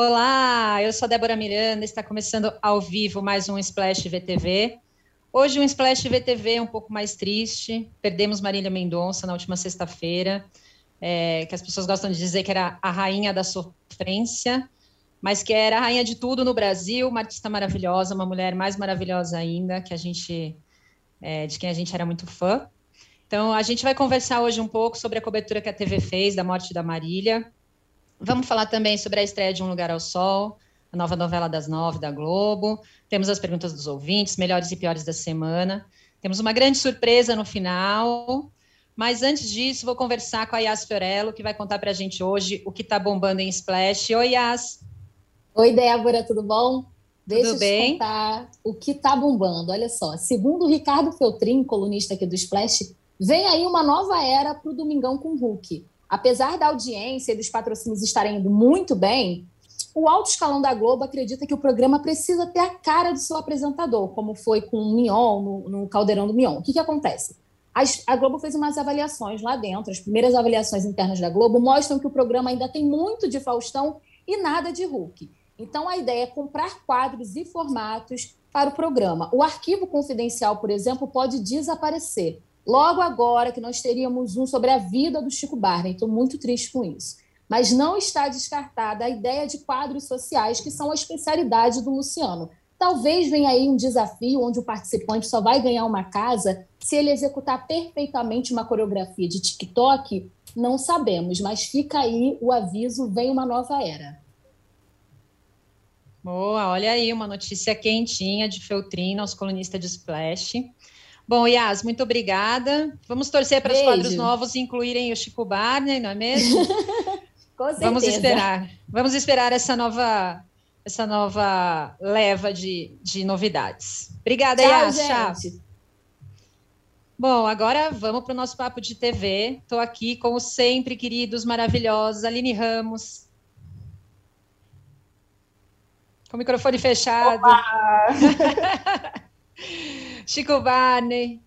Olá, eu sou Débora Miranda, está começando ao vivo mais um Splash VTV. Hoje um Splash VTV um pouco mais triste, perdemos Marília Mendonça na última sexta-feira, é, que as pessoas gostam de dizer que era a rainha da sofrência, mas que era a rainha de tudo no Brasil, uma artista maravilhosa, uma mulher mais maravilhosa ainda, que a gente, é, de quem a gente era muito fã. Então, a gente vai conversar hoje um pouco sobre a cobertura que a TV fez da morte da Marília, Vamos falar também sobre a estreia de Um Lugar ao Sol, a nova novela das nove da Globo. Temos as perguntas dos ouvintes, melhores e piores da semana. Temos uma grande surpresa no final. Mas antes disso, vou conversar com a Yas Fiorello, que vai contar para a gente hoje o que está bombando em Splash. Oi, Yas. Oi, Débora, tudo bom? Deixa tudo bem? contar o que está bombando. Olha só, segundo o Ricardo Feltrin, colunista aqui do Splash, vem aí uma nova era para o Domingão com Hulk apesar da audiência e dos patrocínios estarem indo muito bem, o alto escalão da Globo acredita que o programa precisa ter a cara do seu apresentador, como foi com o Mion, no, no Caldeirão do Mion. O que, que acontece? a Globo fez umas avaliações lá dentro, as primeiras avaliações internas da Globo mostram que o programa ainda tem muito de Faustão e nada de Hulk. Então, a ideia é comprar quadros e formatos para o programa. O arquivo confidencial, por exemplo, pode desaparecer. Logo agora que nós teríamos um sobre a vida do Chico Barney, estou muito triste com isso. Mas não está descartada a ideia de quadros sociais, que são a especialidade do Luciano. Talvez venha aí um desafio onde o participante só vai ganhar uma casa se ele executar perfeitamente uma coreografia de TikTok, não sabemos, mas fica aí o aviso, vem uma nova era. Boa, olha aí uma notícia quentinha de Feltrin, nosso colunista de Splash. Bom, Yas, muito obrigada. Vamos torcer para os quadros novos incluírem o Chico Barney, não é mesmo? Com certeza. Vamos esperar. Vamos esperar essa nova, essa nova leva de, de novidades. Obrigada, Tchau, Yas. Gente. Tchau. Bom, agora vamos para o nosso papo de TV. Estou aqui, como sempre, queridos, maravilhosos, Aline Ramos. Com o microfone fechado. Chico Barney.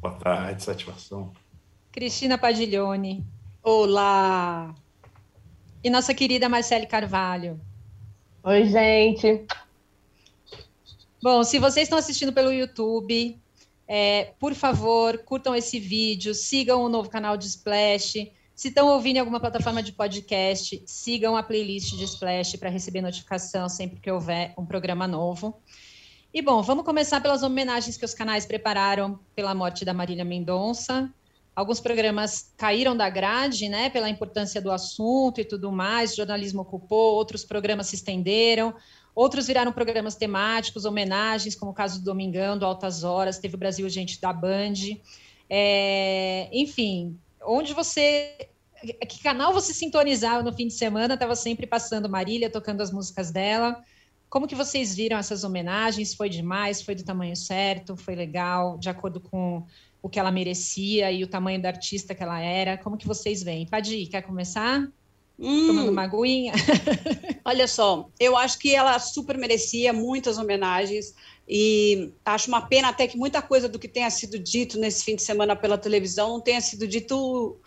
Boa tarde, satisfação. Cristina Padiglione. Olá! E nossa querida Marcele Carvalho. Oi, gente. Bom, se vocês estão assistindo pelo YouTube, é, por favor, curtam esse vídeo, sigam o novo canal de Splash. Se estão ouvindo em alguma plataforma de podcast, sigam a playlist de Splash para receber notificação sempre que houver um programa novo. E bom, vamos começar pelas homenagens que os canais prepararam pela morte da Marília Mendonça. Alguns programas caíram da grade, né, pela importância do assunto e tudo mais, o jornalismo ocupou, outros programas se estenderam, outros viraram programas temáticos, homenagens, como o caso do Domingão, do Altas Horas, teve o Brasil Gente da Band. É, enfim, onde você. Que canal você sintonizava no fim de semana, estava sempre passando Marília, tocando as músicas dela. Como que vocês viram essas homenagens? Foi demais? Foi do tamanho certo? Foi legal? De acordo com o que ela merecia e o tamanho da artista que ela era? Como que vocês veem? Padi, quer começar? Hum. Tomando uma aguinha? Olha só, eu acho que ela super merecia muitas homenagens e acho uma pena até que muita coisa do que tenha sido dito nesse fim de semana pela televisão não tenha sido dito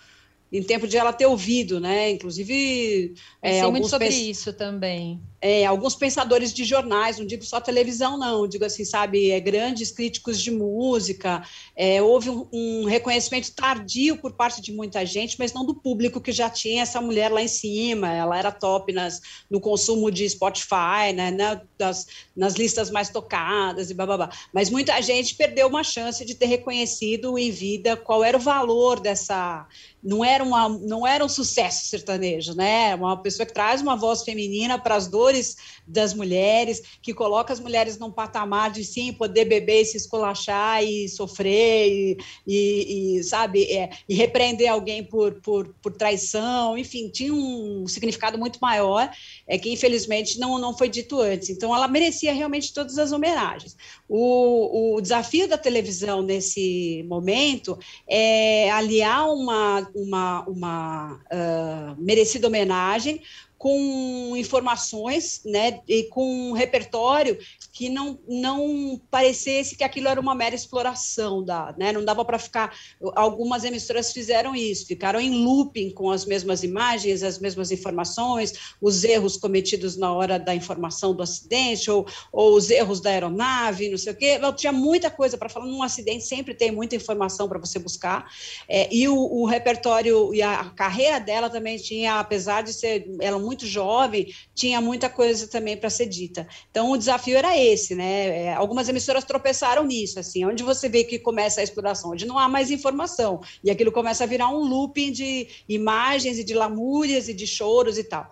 em tempo de ela ter ouvido, né? Inclusive, é, alguns muito sobre isso também. É, alguns pensadores de jornais, não digo só televisão, não, digo assim, sabe, é, grandes críticos de música. É, houve um, um, reconhecimento tardio por parte de muita gente, mas não do público que já tinha essa mulher lá em cima. Ela era top nas, no consumo de Spotify, né? Das, nas listas mais tocadas e babá. Mas muita gente perdeu uma chance de ter reconhecido em vida qual era o valor dessa não era, uma, não era um sucesso sertanejo, né? Uma pessoa que traz uma voz feminina para as dores das mulheres, que coloca as mulheres num patamar de sim poder beber e se esculachar e sofrer e, e, e sabe é, e repreender alguém por, por, por traição, enfim, tinha um significado muito maior, é que infelizmente não, não foi dito antes. Então ela merecia realmente todas as homenagens. O, o desafio da televisão nesse momento é aliar uma uma, uma uh, merecida homenagem com informações, né, e com um repertório que não, não parecesse que aquilo era uma mera exploração da, né, não dava para ficar. Algumas emissoras fizeram isso, ficaram em looping com as mesmas imagens, as mesmas informações, os erros cometidos na hora da informação do acidente ou, ou os erros da aeronave, não sei o quê. Eu tinha muita coisa para falar. Num acidente sempre tem muita informação para você buscar. É, e o, o, repertório e a, a, carreira dela também tinha, apesar de ser ela muito jovem, tinha muita coisa também para ser dita. Então o desafio era esse, né? É, algumas emissoras tropeçaram nisso, assim, onde você vê que começa a exploração, onde não há mais informação e aquilo começa a virar um looping de imagens e de lamúrias e de choros e tal.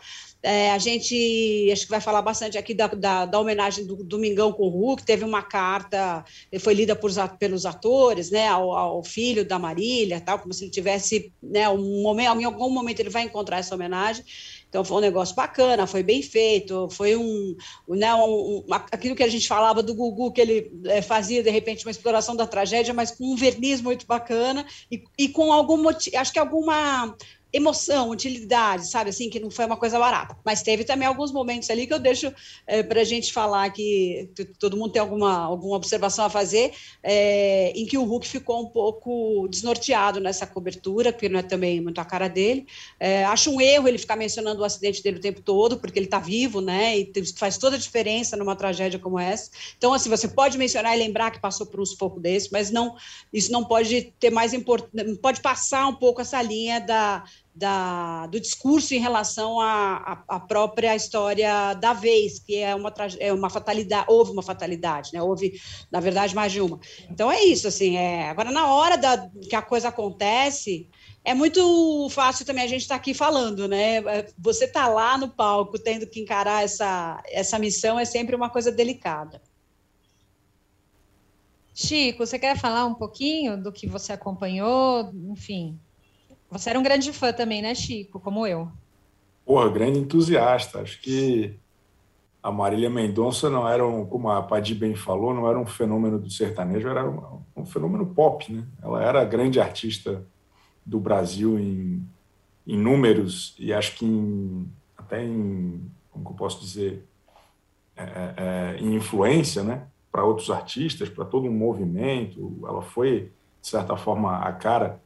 É, a gente acho que vai falar bastante aqui da, da, da homenagem do Domingão com o Hulk. Teve uma carta, foi lida por, pelos atores, né, ao, ao, filho da Marília, tal, como se ele tivesse, né, um momento, em algum momento ele vai encontrar essa homenagem. Então foi um negócio bacana, foi bem feito, foi um, né, um, um aquilo que a gente falava do Gugu, que ele é, fazia de repente uma exploração da tragédia, mas com um verniz muito bacana e, e com algum motivo, acho que alguma emoção, utilidade, sabe? Assim, que não foi uma coisa barata. Mas teve também alguns momentos ali que eu deixo é, para a gente falar que todo mundo tem alguma, alguma observação a fazer, é, em que o Hulk ficou um pouco desnorteado nessa cobertura, que não é também muito a cara dele. É, acho um erro ele ficar mencionando o acidente dele o tempo todo, porque ele está vivo, né? E faz toda a diferença numa tragédia como essa. Então, assim, você pode mencionar e lembrar que passou por um sufoco desse, mas não, isso não pode ter mais importante, pode passar um pouco essa linha da da, do discurso em relação à, própria história da vez, que é uma, é uma fatalidade, houve uma fatalidade, né? houve, na verdade, mais de uma. Então é isso, assim, é, agora na hora da, que a coisa acontece, é muito fácil também a gente estar tá aqui falando, né? Você tá lá no palco tendo que encarar essa, essa missão é sempre uma coisa delicada. Chico, você quer falar um pouquinho do que você acompanhou, enfim, você era um grande fã também, né, Chico? Como eu. Porra, grande entusiasta. Acho que a Marília Mendonça não era, um, como a Padi bem falou, não era um fenômeno do sertanejo, era um, um fenômeno pop, né? Ela era a grande artista do Brasil em, em números e acho que em, até em, como eu posso dizer, é, é, é, em influência, né? Para outros artistas, para todo um movimento. Ela foi, de certa forma, a cara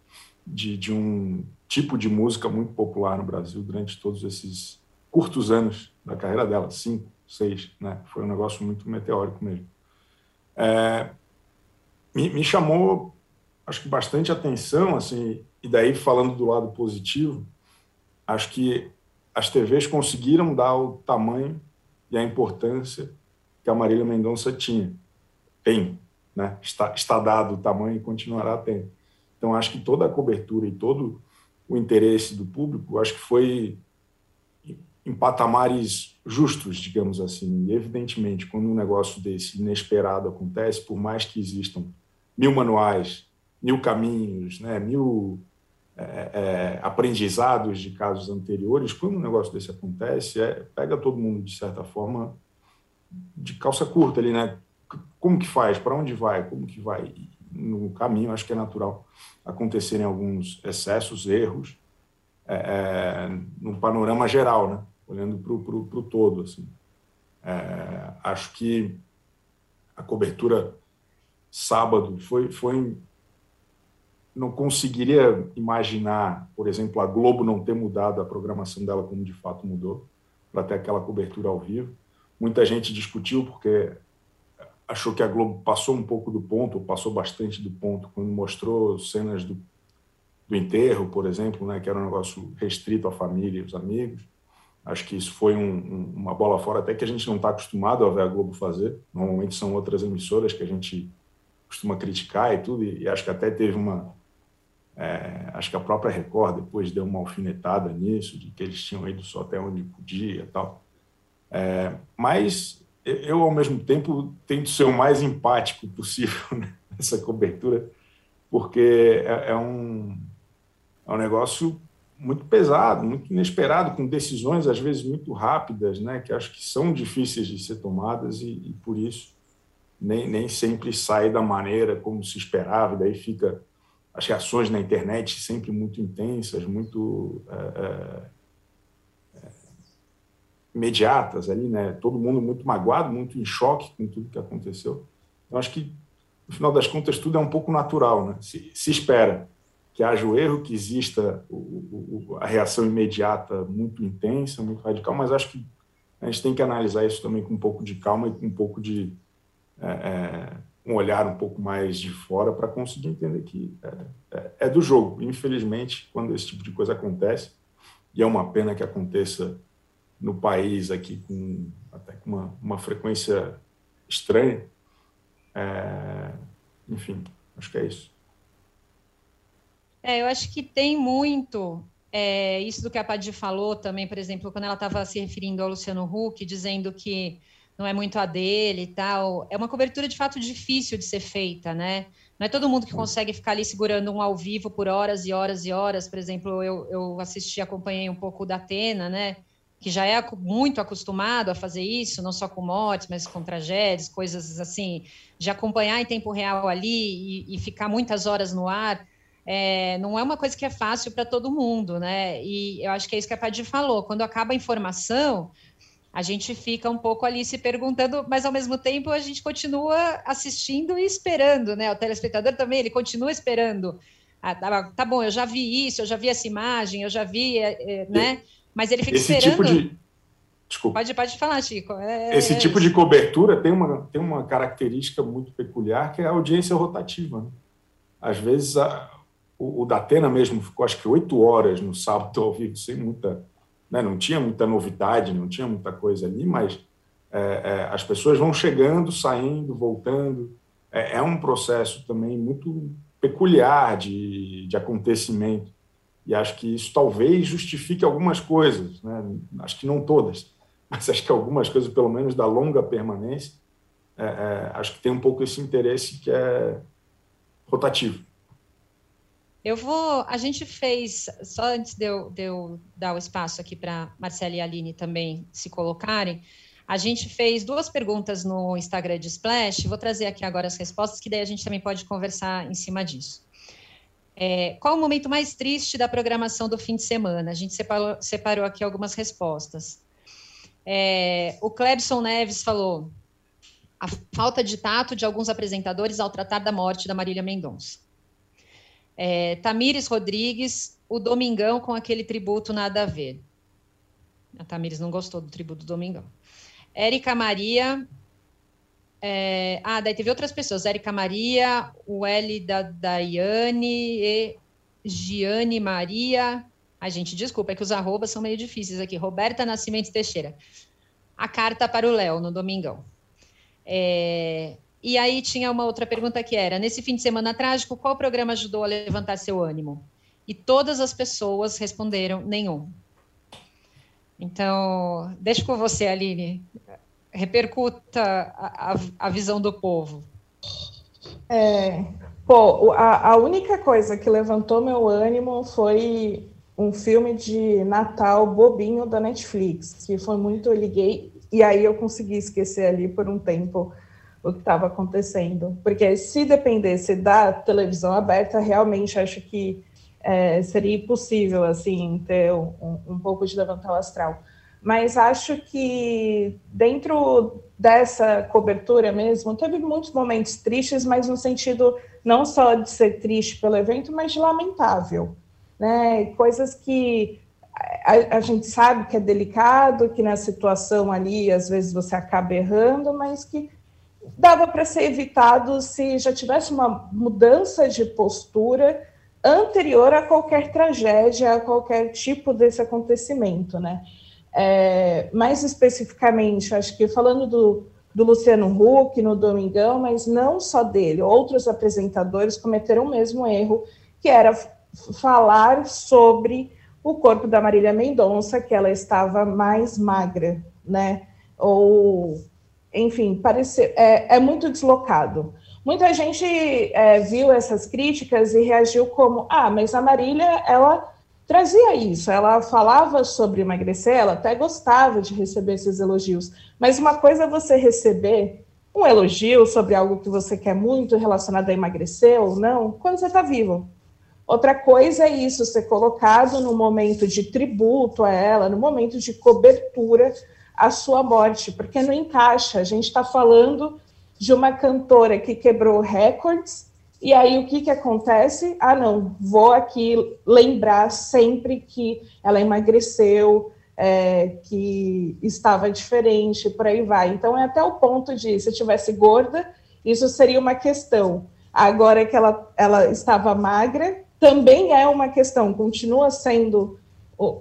de, de um tipo de música muito popular no Brasil durante todos esses curtos anos da carreira dela, cinco, seis, né? Foi um negócio muito meteórico mesmo. É, me, me, chamou, acho que bastante atenção, assim, e daí falando do lado positivo, acho que as TVs conseguiram dar o tamanho e a importância que a Marília Mendonça tinha. Tem, né? Está, está dado o tamanho e continuará tendo. Então, acho que toda a cobertura e todo o interesse do público, acho que foi em patamares justos, digamos assim. E, evidentemente, quando um negócio desse inesperado acontece, por mais que existam mil manuais, mil caminhos, né, mil é, é, aprendizados de casos anteriores, quando um negócio desse acontece, é, pega todo mundo, de certa forma, de calça curta ali, né? Como que faz? Para onde vai? Como que vai? No caminho, acho que é natural acontecerem alguns excessos, erros, é, é, no panorama geral, né? olhando para o todo. Assim. É, acho que a cobertura sábado foi, foi. Não conseguiria imaginar, por exemplo, a Globo não ter mudado a programação dela como de fato mudou, para ter aquela cobertura ao vivo. Muita gente discutiu, porque achou que a Globo passou um pouco do ponto, ou passou bastante do ponto, quando mostrou cenas do, do enterro, por exemplo, né, que era um negócio restrito à família e aos amigos. Acho que isso foi um, um, uma bola fora, até que a gente não está acostumado a ver a Globo fazer. Normalmente são outras emissoras que a gente costuma criticar e tudo, e, e acho que até teve uma. É, acho que a própria Record depois deu uma alfinetada nisso, de que eles tinham ido só até onde podia e tal. É, mas eu, ao mesmo tempo, tento ser o mais empático possível né, nessa cobertura, porque é, é, um, é um negócio muito pesado, muito inesperado, com decisões, às vezes, muito rápidas, né, que acho que são difíceis de ser tomadas e, e por isso nem, nem sempre sai da maneira como se esperava, e daí fica as reações na internet sempre muito intensas, muito. É, é, imediatas ali, né? Todo mundo muito magoado, muito em choque com tudo que aconteceu. Eu acho que, no final das contas, tudo é um pouco natural, né? Se, se espera que haja o erro, que exista o, o, a reação imediata muito intensa, muito radical, mas acho que a gente tem que analisar isso também com um pouco de calma e com um pouco de é, é, um olhar um pouco mais de fora para conseguir entender que é, é, é, do jogo. Infelizmente, quando esse tipo de coisa acontece, e é uma pena que aconteça no país aqui com até com uma, uma frequência estranha, é, enfim, acho que é isso. É, eu acho que tem muito é, isso do que a Padir falou também, por exemplo, quando ela estava se referindo ao Luciano Huck, dizendo que não é muito a dele e tal. É uma cobertura de fato difícil de ser feita, né? Não é todo mundo que consegue ficar ali segurando um ao vivo por horas e horas e horas. Por exemplo, eu, eu assisti, acompanhei um pouco da Atena, né? Que já é muito acostumado a fazer isso, não só com mortes, mas com tragédias, coisas assim, de acompanhar em tempo real ali e, e ficar muitas horas no ar é, não é uma coisa que é fácil para todo mundo, né? E eu acho que é isso que a Padir falou. Quando acaba a informação, a gente fica um pouco ali se perguntando, mas ao mesmo tempo a gente continua assistindo e esperando, né? O telespectador também, ele continua esperando. Ah, tá, tá, bom, eu já vi isso, eu já vi essa imagem, eu já vi, é, é, né? Mas ele fica Esse esperando. Tipo de... Desculpa. Pode, pode falar, Chico. É, Esse é tipo de cobertura tem uma, tem uma característica muito peculiar, que é a audiência rotativa. Né? Às vezes, a, o, o Datena mesmo ficou, acho que, oito horas no sábado ao vivo, sem muita. Né, não tinha muita novidade, não tinha muita coisa ali, mas é, é, as pessoas vão chegando, saindo, voltando. É, é, um processo também muito peculiar de, de acontecimento. E acho que isso talvez justifique algumas coisas, né? acho que não todas, mas acho que algumas coisas, pelo menos da longa permanência, é, é, acho que tem um pouco esse interesse que é rotativo. Eu vou. A gente fez, só antes de eu, de eu dar o espaço aqui para Marcela e Aline também se colocarem, a gente fez duas perguntas no Instagram de Splash. Vou trazer aqui agora as respostas, que daí a gente também pode conversar em cima disso. É, qual o momento mais triste da programação do fim de semana? A gente separou, separou aqui algumas respostas. É, o Clebson Neves falou a falta de tato de alguns apresentadores ao tratar da morte da Marília Mendonça. É, Tamires Rodrigues, o Domingão com aquele tributo nada a ver. A Tamires não gostou do tributo do Domingão. Érica Maria. É, ah, daí teve outras pessoas. Érica Maria, o L da Daiane e Giane Maria. Ai, gente, desculpa, é que os arrobas são meio difíceis aqui. Roberta Nascimento Teixeira. A carta para o Léo no Domingão. É, e aí tinha uma outra pergunta que era: nesse fim de semana trágico, qual programa ajudou a levantar seu ânimo? E todas as pessoas responderam: nenhum. Então, deixa com você, Aline. Repercuta a, a, visão do povo. É, pô, a, a única coisa que levantou meu ânimo foi um filme de Natal bobinho da Netflix, que foi muito, eu liguei, e aí eu consegui esquecer ali por um tempo o que estava acontecendo. Porque se dependesse da televisão aberta, realmente acho que é, seria impossível assim ter um, um pouco de levantar o astral. Mas acho que dentro dessa cobertura mesmo, teve muitos momentos tristes, mas no sentido não só de ser triste pelo evento, mas de lamentável. Né? Coisas que a, a, gente sabe que é delicado, que na situação ali, às vezes você acaba errando, mas que dava para ser evitado se já tivesse uma mudança de postura anterior a qualquer tragédia, a qualquer tipo desse acontecimento, né? É, mais especificamente, acho que falando do, do Luciano Huck no Domingão, mas não só dele, outros apresentadores cometeram o mesmo erro, que era falar sobre o corpo da Marília Mendonça, que ela estava mais magra, né? Ou enfim, parece, é, é muito deslocado. Muita gente é, viu essas críticas e reagiu como: ah, mas a Marília, ela trazia isso, ela falava sobre emagrecer, ela até gostava de receber esses elogios. Mas uma coisa é você receber um elogio sobre algo que você quer muito relacionado a emagrecer ou não, quando você está vivo. Outra coisa é isso ser colocado no momento de tributo a ela, no momento de cobertura a sua morte, porque não encaixa. A gente está falando de uma cantora que quebrou recordes, e aí o que, que acontece? Ah, não, vou aqui lembrar sempre que ela emagreceu, é, que estava diferente, por aí vai. Então é até o ponto de, se eu tivesse gorda, isso seria uma questão. Agora que ela, ela estava magra, também é uma questão, continua sendo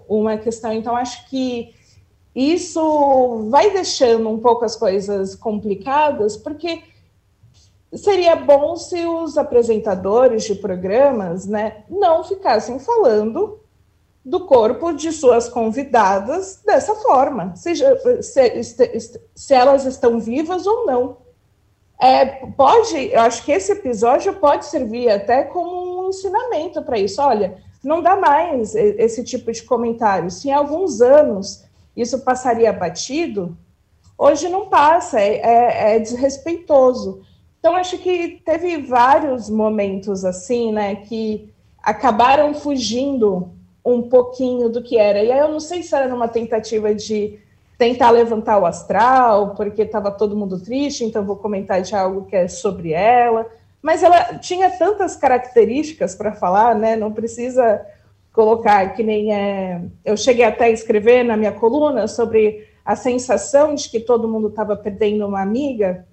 uma questão. Então, acho que isso vai deixando um pouco as coisas complicadas, porque seria bom se os apresentadores de programas né, não ficassem falando do corpo de suas convidadas dessa forma, seja se, se, se elas estão vivas ou não. É, pode, eu acho que esse episódio pode servir até como um ensinamento para isso. Olha, não dá mais esse tipo de comentário. Se em alguns anos isso passaria batido, hoje não passa, é, é, é desrespeitoso. Então, acho que teve vários momentos assim, né, que acabaram fugindo um pouquinho do que era. E aí eu não sei se era numa tentativa de tentar levantar o astral, porque estava todo mundo triste, então vou comentar de algo que é sobre ela. Mas ela tinha tantas características para falar, né? Não precisa colocar que nem é. Eu cheguei até a escrever na minha coluna sobre a sensação de que todo mundo estava perdendo uma amiga.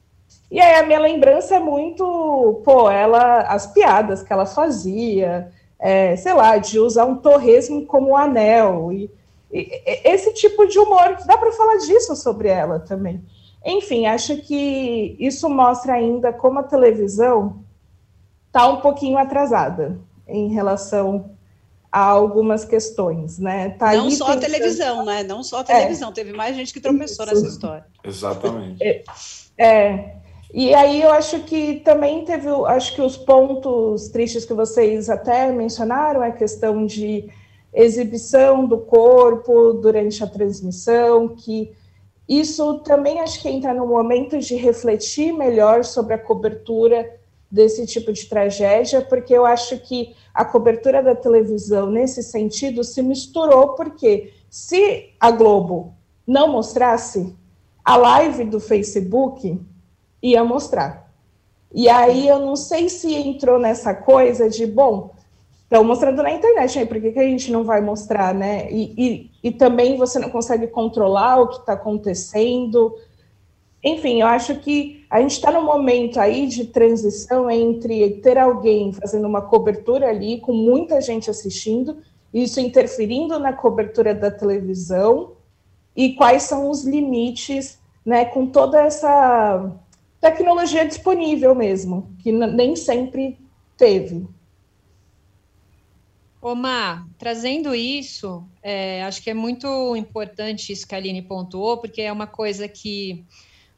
E aí a minha lembrança é muito, pô, ela, as piadas que ela fazia, é, sei lá, de usar um torresmo como anel e esse tipo de humor, dá para falar disso sobre ela também. Enfim, acho que isso mostra ainda como a televisão está um pouquinho atrasada em relação a algumas questões, né? Tá Não só pensando... a televisão, né? Não só a televisão, é. teve mais gente que tropeçou isso. nessa história. Exatamente. É, é, E aí eu acho que também teve, acho que os pontos tristes que vocês até mencionaram, a questão de exibição do corpo durante a transmissão, que isso também acho que entra no momento de refletir melhor sobre a cobertura desse tipo de tragédia, porque eu acho que a cobertura da televisão nesse sentido se misturou, porque se a Globo não mostrasse, a live do Facebook ia mostrar. E aí eu não sei se entrou nessa coisa de, bom, Estão mostrando na internet aí, por que, que a gente não vai mostrar, né? E, e, e também você não consegue controlar o que está acontecendo. Enfim, eu acho que a gente está num momento aí de transição entre ter alguém fazendo uma cobertura ali, com muita gente assistindo, isso interferindo na cobertura da televisão, e quais são os limites, né, com toda essa tecnologia disponível mesmo, que nem sempre teve. Omar, trazendo isso, é, acho que é muito importante isso que a Aline pontuou, porque é uma coisa que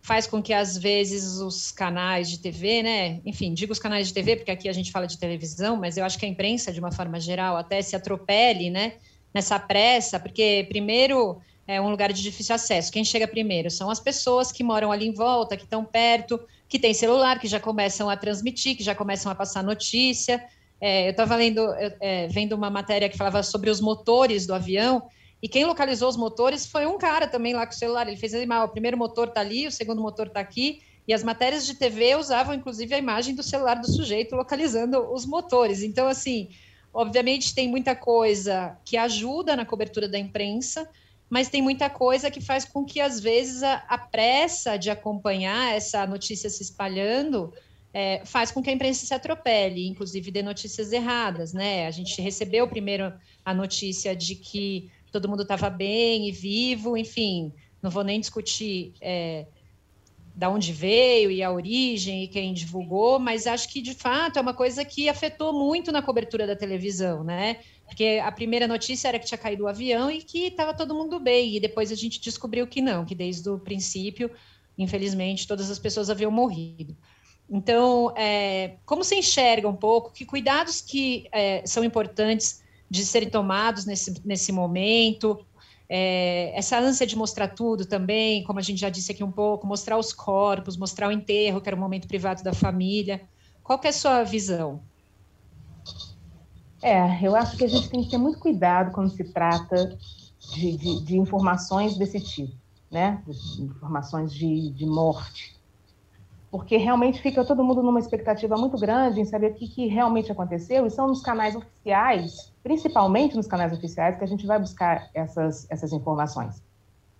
faz com que, às vezes, os canais de TV, né? Enfim, digo os canais de TV, porque aqui a gente fala de televisão, mas eu acho que a imprensa, de uma forma geral, até se atropele, né? Nessa pressa, porque, primeiro, é um lugar de difícil acesso. Quem chega primeiro são as pessoas que moram ali em volta, que estão perto, que têm celular, que já começam a transmitir, que já começam a passar notícia. É, eu estava é, vendo uma matéria que falava sobre os motores do avião, e quem localizou os motores foi um cara também lá com o celular. Ele fez animal, o primeiro motor está ali, o segundo motor está aqui, e as matérias de TV usavam inclusive a imagem do celular do sujeito localizando os motores. Então, assim, obviamente tem muita coisa que ajuda na cobertura da imprensa, mas tem muita coisa que faz com que, às vezes, a, a pressa de acompanhar essa notícia se espalhando é, faz com que a imprensa se atropele, inclusive dê notícias erradas, né? A gente recebeu primeiro a notícia de que todo mundo estava bem e vivo, enfim, não vou nem discutir é, da onde veio e a origem e quem divulgou, mas acho que de fato é uma coisa que afetou muito na cobertura da televisão, né? Porque a primeira notícia era que tinha caído o avião e que estava todo mundo bem, e depois a gente descobriu que não, que desde o princípio, infelizmente, todas as pessoas haviam morrido. Então, é, como você enxerga um pouco que cuidados que é, são importantes de serem tomados nesse, nesse momento? É, essa ânsia de mostrar tudo também, como a gente já disse aqui um pouco, mostrar os corpos, mostrar o enterro, que era um momento privado da família. Qual é a sua visão? É, eu acho que a gente tem que ter muito cuidado quando se trata de, de, de informações desse tipo. né? Informações de, de morte. Porque realmente fica todo mundo numa expectativa muito grande em saber o que, que realmente aconteceu, e são nos canais oficiais, principalmente nos canais oficiais, que a gente vai buscar essas, essas informações.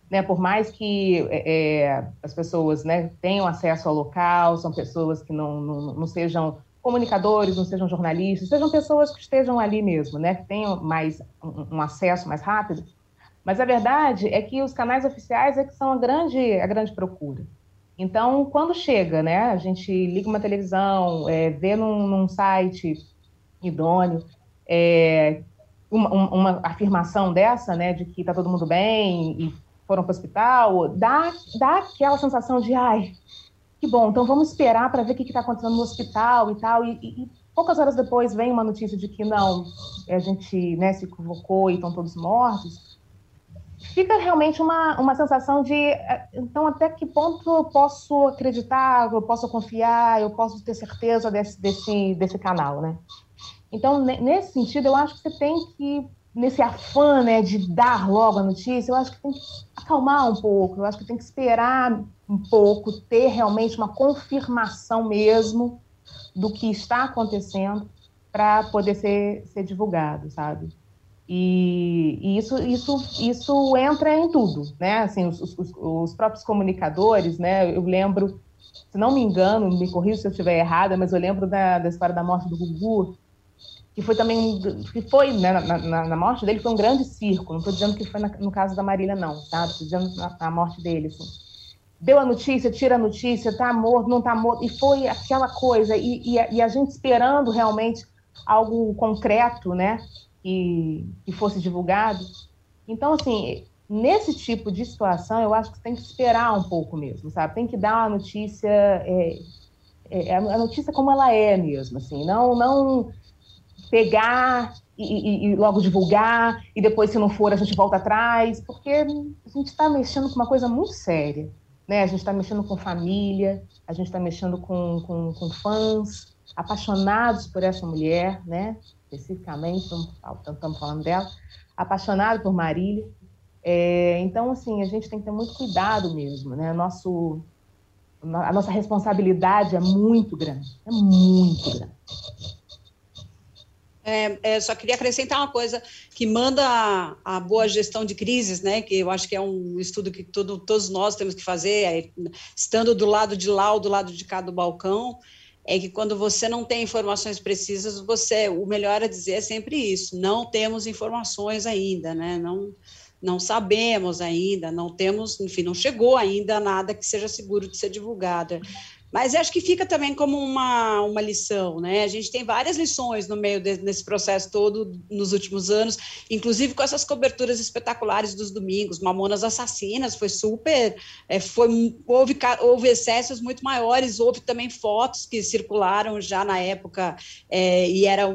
Né, por mais que é, é as pessoas né, tenham acesso ao local, são pessoas que não, não, não, sejam comunicadores, não sejam jornalistas, sejam pessoas que estejam ali mesmo, né, que tenham mais um, um acesso mais rápido, mas a verdade é que os canais oficiais é que são a grande, a grande procura. Então, quando chega, né, a gente liga uma televisão, é, vê num, num site idôneo, é, uma, uma, afirmação dessa, né, de que está todo mundo bem e foram para o hospital, dá, dá aquela sensação de, ai, que bom, então vamos esperar para ver o que está acontecendo no hospital e tal. E, e, e, poucas horas depois vem uma notícia de que não, a gente né, se convocou e estão todos mortos fica realmente uma, uma sensação de eh, então até que ponto eu posso acreditar, eu posso confiar, eu posso ter certeza desse, desse, desse canal, né? Então, nesse sentido, eu acho que você tem que, nesse afã né, de dar logo a notícia, eu acho que tem que acalmar um pouco, eu acho que tem que esperar um pouco, ter realmente uma confirmação mesmo do que está acontecendo para poder ser, ser divulgado, sabe? E, e, isso, isso, isso entra em tudo, né? Assim, os, os, os, próprios comunicadores, né? Eu lembro, se não me engano, me corrija se eu estiver errada, mas eu lembro da, da história da morte do Gugu, que foi também, que foi, né, na, na, na morte dele foi um grande circo, não estou dizendo que foi na, no caso da Marília, não, tá? Estou dizendo na, na, morte dele, assim. Deu a notícia, tira a notícia, tá morto, não tá morto, e foi aquela coisa, e, e, e a gente esperando realmente algo concreto, né? que, que fosse divulgado. Então, assim, nesse tipo de situação, eu acho que tem que esperar um pouco mesmo, sabe? Tem que dar a notícia, é, é, a notícia como ela é mesmo, assim, não, não pegar e, e, e, logo divulgar, e depois, se não for, a gente volta atrás, porque a gente está mexendo com uma coisa muito séria, né? A gente está mexendo com família, a gente está mexendo com, com, com fãs apaixonados por essa mulher, né? especificamente, estamos falando dela, apaixonado por Marília. É, então, assim, a gente tem que ter muito cuidado mesmo, né? Nosso, a nossa responsabilidade é muito grande, é muito grande. É, é, só queria acrescentar uma coisa que manda a, a, boa gestão de crises, né? Que eu acho que é um estudo que todo, todos nós temos que fazer, é, estando do lado de lá ou do lado de cá do balcão, é que quando você não tem informações precisas, você o melhor a dizer é sempre isso. Não temos informações ainda, né? Não não sabemos ainda, não temos, enfim, não chegou ainda nada que seja seguro de ser divulgado. Mas acho que fica também como uma, uma lição, né? A gente tem várias lições no meio de, desse processo todo nos últimos anos, inclusive com essas coberturas espetaculares dos domingos, Mamonas Assassinas, foi super, é, foi, houve, houve excessos muito maiores, houve também fotos que circularam já na época, é, e era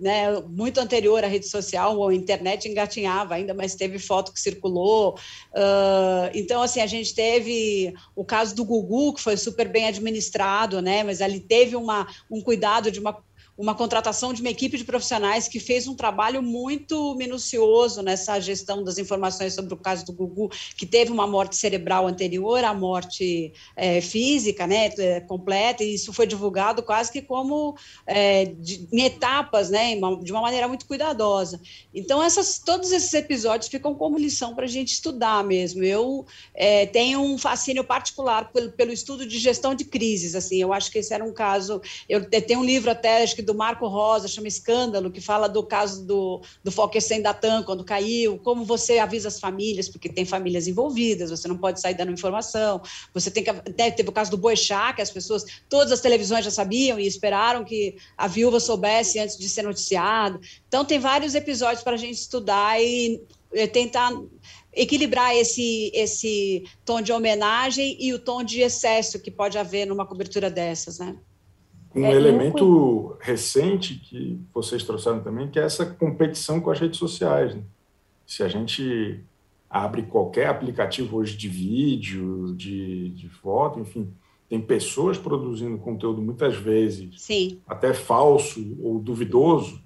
né, muito anterior à rede social, a internet engatinhava ainda, mas teve foto que circulou. Uh, então, assim, a gente teve o caso do Gugu, que foi super bem administrado, administrado, né? Mas ali teve uma, um cuidado de uma uma contratação de uma equipe de profissionais que fez um trabalho muito minucioso nessa gestão das informações sobre o caso do Gugu, que teve uma morte cerebral anterior à morte é, física, né, é, completa, e isso foi divulgado quase que como é, de, em etapas, né, de uma maneira muito cuidadosa. Então, essas, todos esses episódios ficam como lição para a gente estudar mesmo. Eu é, tenho um fascínio particular pelo, pelo estudo de gestão de crises, assim, eu acho que esse era um caso, eu tenho um livro até, acho que do Marco Rosa, chama Escândalo, que fala do caso do, do Foquecem da TAM, quando caiu, como você avisa as famílias, porque tem famílias envolvidas, você não pode sair dando informação, você tem que... Teve o caso do Boixá, que as pessoas, todas as televisões já sabiam e esperaram que a viúva soubesse antes de ser noticiado. Então, tem vários episódios para a gente estudar e tentar equilibrar esse, esse tom de homenagem e o tom de excesso que pode haver numa cobertura dessas, né? Um é, elemento recente que vocês trouxeram também, que é essa competição com as redes sociais. Né? Se a gente abre qualquer aplicativo hoje de vídeo, de, de foto, enfim, tem pessoas produzindo conteúdo muitas vezes Sim. até falso ou duvidoso,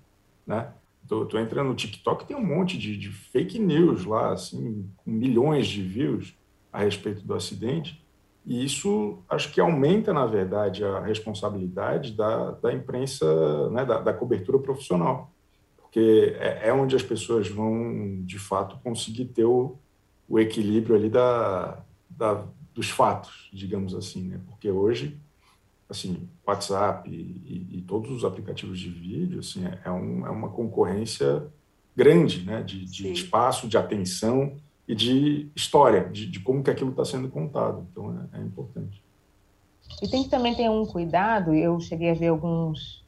né? Tô, tô entrando no TikTok, tem um monte de, de, fake news lá, assim, com milhões de views. a respeito do acidente, e isso acho que aumenta, na verdade, a responsabilidade da, da imprensa, né, da, da cobertura profissional, porque é, é, onde as pessoas vão, de fato, conseguir ter o, o equilíbrio ali da, da, dos fatos, digamos assim, né? porque hoje assim, WhatsApp e, e, e, todos os aplicativos de vídeo, assim, é, é, um, é uma concorrência grande, né, de, de espaço, de atenção e de história, de, de como que aquilo está sendo contado. Então, é, é, importante. E tem que também ter um cuidado, eu cheguei a ver alguns,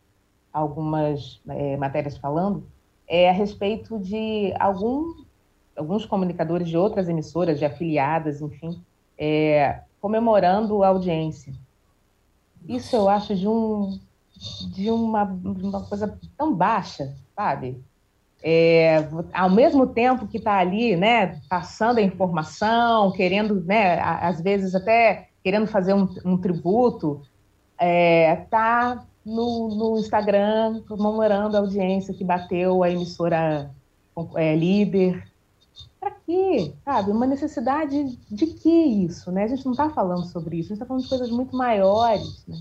algumas é, matérias falando, é a respeito de algum, alguns comunicadores de outras emissoras, de afiliadas, enfim, é, comemorando a audiência. Isso eu acho de, um, de uma, uma coisa tão baixa, sabe? É, ao mesmo tempo que está ali, né, passando a informação, querendo, né, às vezes até querendo fazer um, um tributo, está é, tá no, no, Instagram comemorando a audiência que bateu a emissora é, líder. Para quê? Sabe? Uma necessidade de que isso? Né? A gente não está falando sobre isso, a gente está falando de coisas muito maiores. Né?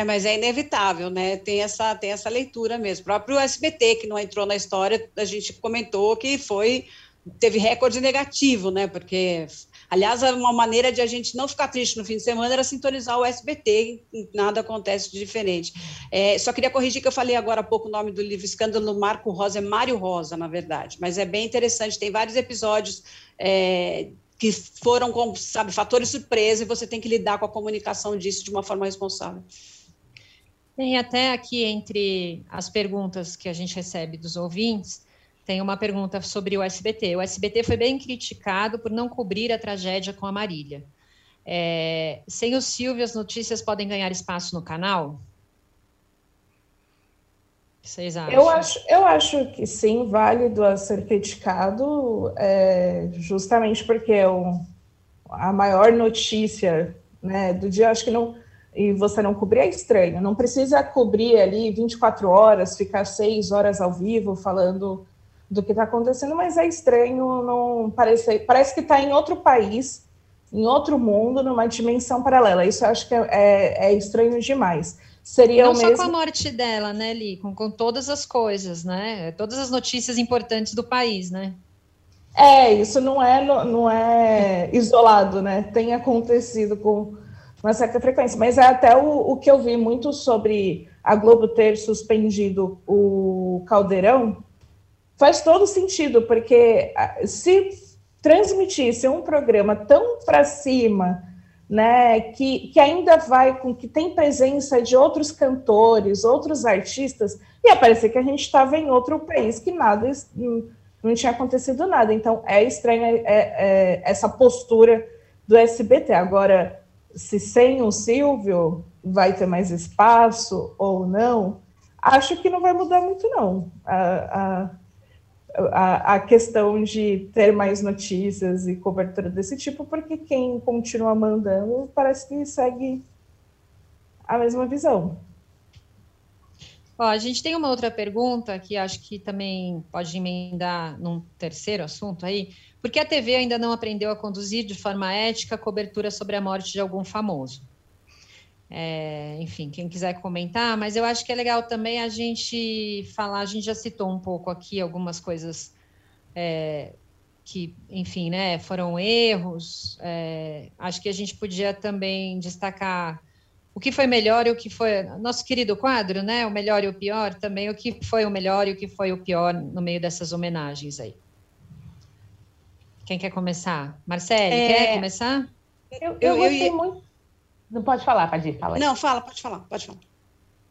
É, mas é inevitável, né? Tem essa, tem essa leitura mesmo. O próprio SBT, que não entrou na história, a gente comentou que foi teve recorde negativo, né? Porque, aliás, uma maneira de a gente não ficar triste no fim de semana era sintonizar o SBT, nada acontece de diferente. É, só queria corrigir que eu falei agora há pouco o nome do livro Escândalo Marco Rosa, é Mário Rosa, na verdade, mas é bem interessante, tem vários episódios. É, que foram, sabe, fatores surpresa e você tem que lidar com a comunicação disso de uma forma responsável. Tem até aqui entre as perguntas que a gente recebe dos ouvintes, tem uma pergunta sobre o SBT. O SBT foi bem criticado por não cobrir a tragédia com a Marília. É, sem o Silvio, as notícias podem ganhar espaço no canal? Vocês acham? Eu acho, eu acho que sim, válido a ser criticado, é, justamente porque o, a maior notícia né, do dia, acho que não e você não cobrir é estranho. Não precisa cobrir ali 24 horas, ficar seis horas ao vivo falando do que está acontecendo, mas é estranho, não parece, parece que está em outro país, em outro mundo, numa dimensão paralela. Isso eu acho que é, é, é estranho demais. Seria não só mesmo... com a morte dela, né, Li? Com, com todas as coisas, né? Todas as notícias importantes do país, né? É, isso não é, não é isolado, né? Tem acontecido com uma certa frequência. Mas é até o, o que eu vi muito sobre a Globo ter suspendido o Caldeirão faz todo sentido, porque se transmitisse um programa tão para cima, né, que, que ainda vai com que tem presença de outros cantores, outros artistas, ia parecer que a gente estava em outro país, que nada não, não tinha acontecido nada. Então é estranha é, é, essa postura do SBT. Agora, se sem o Silvio vai ter mais espaço ou não, acho que não vai mudar muito, não. A, a, a, questão de ter mais notícias e cobertura desse tipo, porque quem continua mandando parece que segue a mesma visão. Ó, a gente tem uma outra pergunta que acho que também pode emendar num terceiro assunto aí. Por que a TV ainda não aprendeu a conduzir de forma ética a cobertura sobre a morte de algum famoso? É, enfim, quem quiser comentar, mas eu acho que é legal também a gente falar, a gente já citou um pouco aqui algumas coisas é, que, enfim, né, foram erros. É, acho que a gente podia também destacar o que foi melhor e o que foi nosso querido quadro, né? O melhor e o pior também, o que foi o melhor e o que foi o pior no meio dessas homenagens aí. Quem quer começar? Marcele, é... quer começar? Eu, eu, eu gostei eu... muito. Não pode falar, Padir, fala aí. Não, fala, pode falar, pode falar.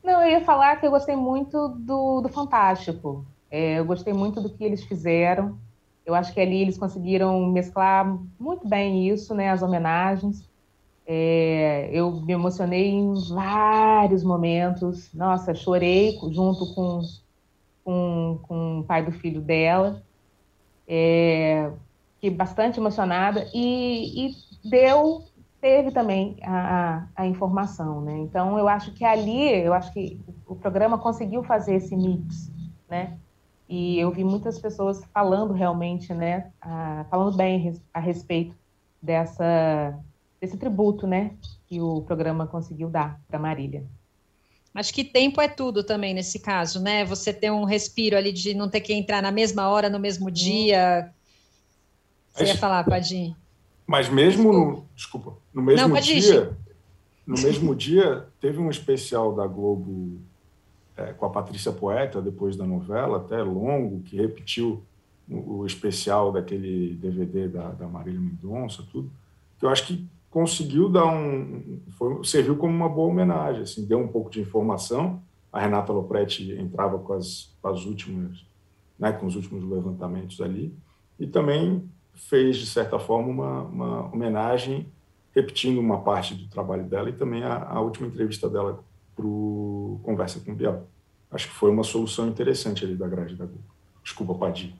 Não, eu ia falar que eu gostei muito do, do Fantástico. É, eu gostei muito do que eles fizeram. Eu acho que ali eles conseguiram mesclar muito bem isso, né? As homenagens. É, eu me emocionei em vários momentos. Nossa, chorei junto com, com, com o pai do filho dela. É, fiquei bastante emocionada e, e deu teve também a, a, informação, né? Então eu acho que ali, eu acho que o programa conseguiu fazer esse mix, né? E eu vi muitas pessoas falando realmente, né? A, falando bem a respeito dessa, desse tributo, né, que o programa conseguiu dar para Marília. Acho que tempo é tudo também nesse caso, né? Você ter um respiro ali de não ter que entrar na mesma hora, no mesmo dia. Você ia falar, Padim? Mas mesmo no, desculpa, no mesmo não, dia, no mesmo dia teve um especial da Globo é, com a Patrícia Poeta depois da novela, até longo, que repetiu o, o especial daquele DVD da, da Marília Mendonça, tudo. Que eu acho que conseguiu dar um. Foi, serviu como uma boa homenagem, assim, deu um pouco de informação. A Renata Lopretti entrava com as, com as últimas, né, com os últimos levantamentos ali, e também fez, de certa forma, uma, uma homenagem, repetindo uma parte do trabalho dela e também a, a última entrevista dela para o Conversa com Biel. Acho que foi uma solução interessante ali da grade da Globo. Desculpa, Padir.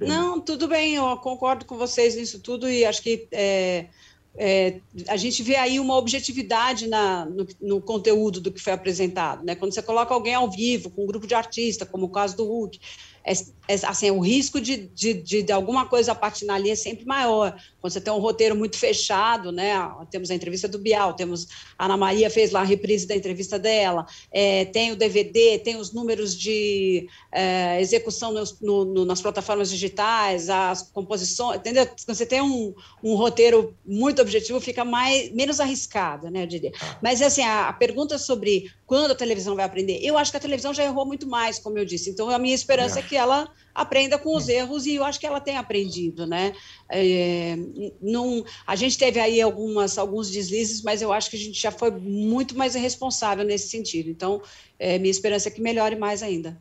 Não, tudo bem, eu concordo com vocês nisso tudo e acho que é, é, a gente vê aí uma objetividade na, no, no, conteúdo do que foi apresentado. Né? Quando você coloca alguém ao vivo, com um grupo de artistas, como o caso do Hulk, é, é, assim, o risco de, de, de, de, alguma coisa patinar ali é sempre maior. Quando você tem um roteiro muito fechado, né? Temos a entrevista do Bial, temos a Ana Maria fez lá a reprise da entrevista dela, é, tem o DVD, tem os números de é, execução nos, no, no, nas plataformas digitais, as composições, entendeu? Quando você tem um, um roteiro muito objetivo, fica mais, menos arriscado, né? Eu diria. Mas assim, a, a pergunta sobre quando a televisão vai aprender, eu acho que a televisão já errou muito mais, como eu disse. Então, a minha esperança é que ela aprenda com os é. erros e eu acho que ela tem aprendido, né? É, não, a gente teve aí algumas, alguns deslizes, mas eu acho que a gente já foi muito mais irresponsável nesse sentido. Então, é, minha esperança é que melhore mais ainda.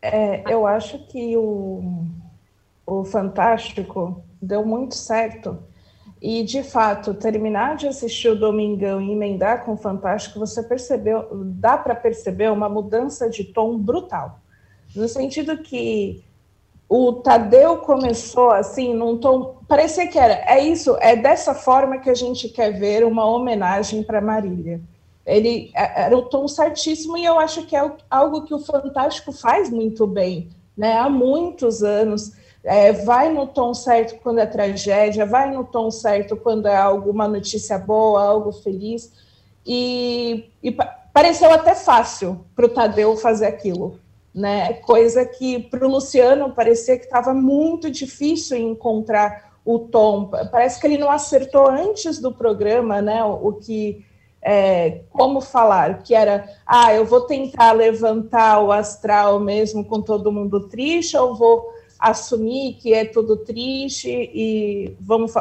É, eu acho que o, o Fantástico deu muito certo. E, de fato, terminar de assistir o Domingão e emendar com o Fantástico, você percebeu, dá para perceber uma mudança de tom brutal. No sentido que o Tadeu começou assim, num tom. Parecia que era, é isso, é dessa forma que a gente quer ver uma homenagem para Marília. Ele é, era o tom certíssimo, e eu acho que é algo que o Fantástico faz muito bem, né? Há muitos anos é, vai no tom certo quando é tragédia, vai no tom certo quando é alguma notícia boa, algo feliz. E, e pareceu até fácil para o Tadeu fazer aquilo, né? Coisa que para o Luciano parecia que estava muito difícil encontrar o tom. Parece que ele não acertou antes do programa, né? O, o que é, como falar, que era, ah, eu vou tentar levantar o astral mesmo com todo mundo triste, ou vou assumir que é tudo triste e vamos.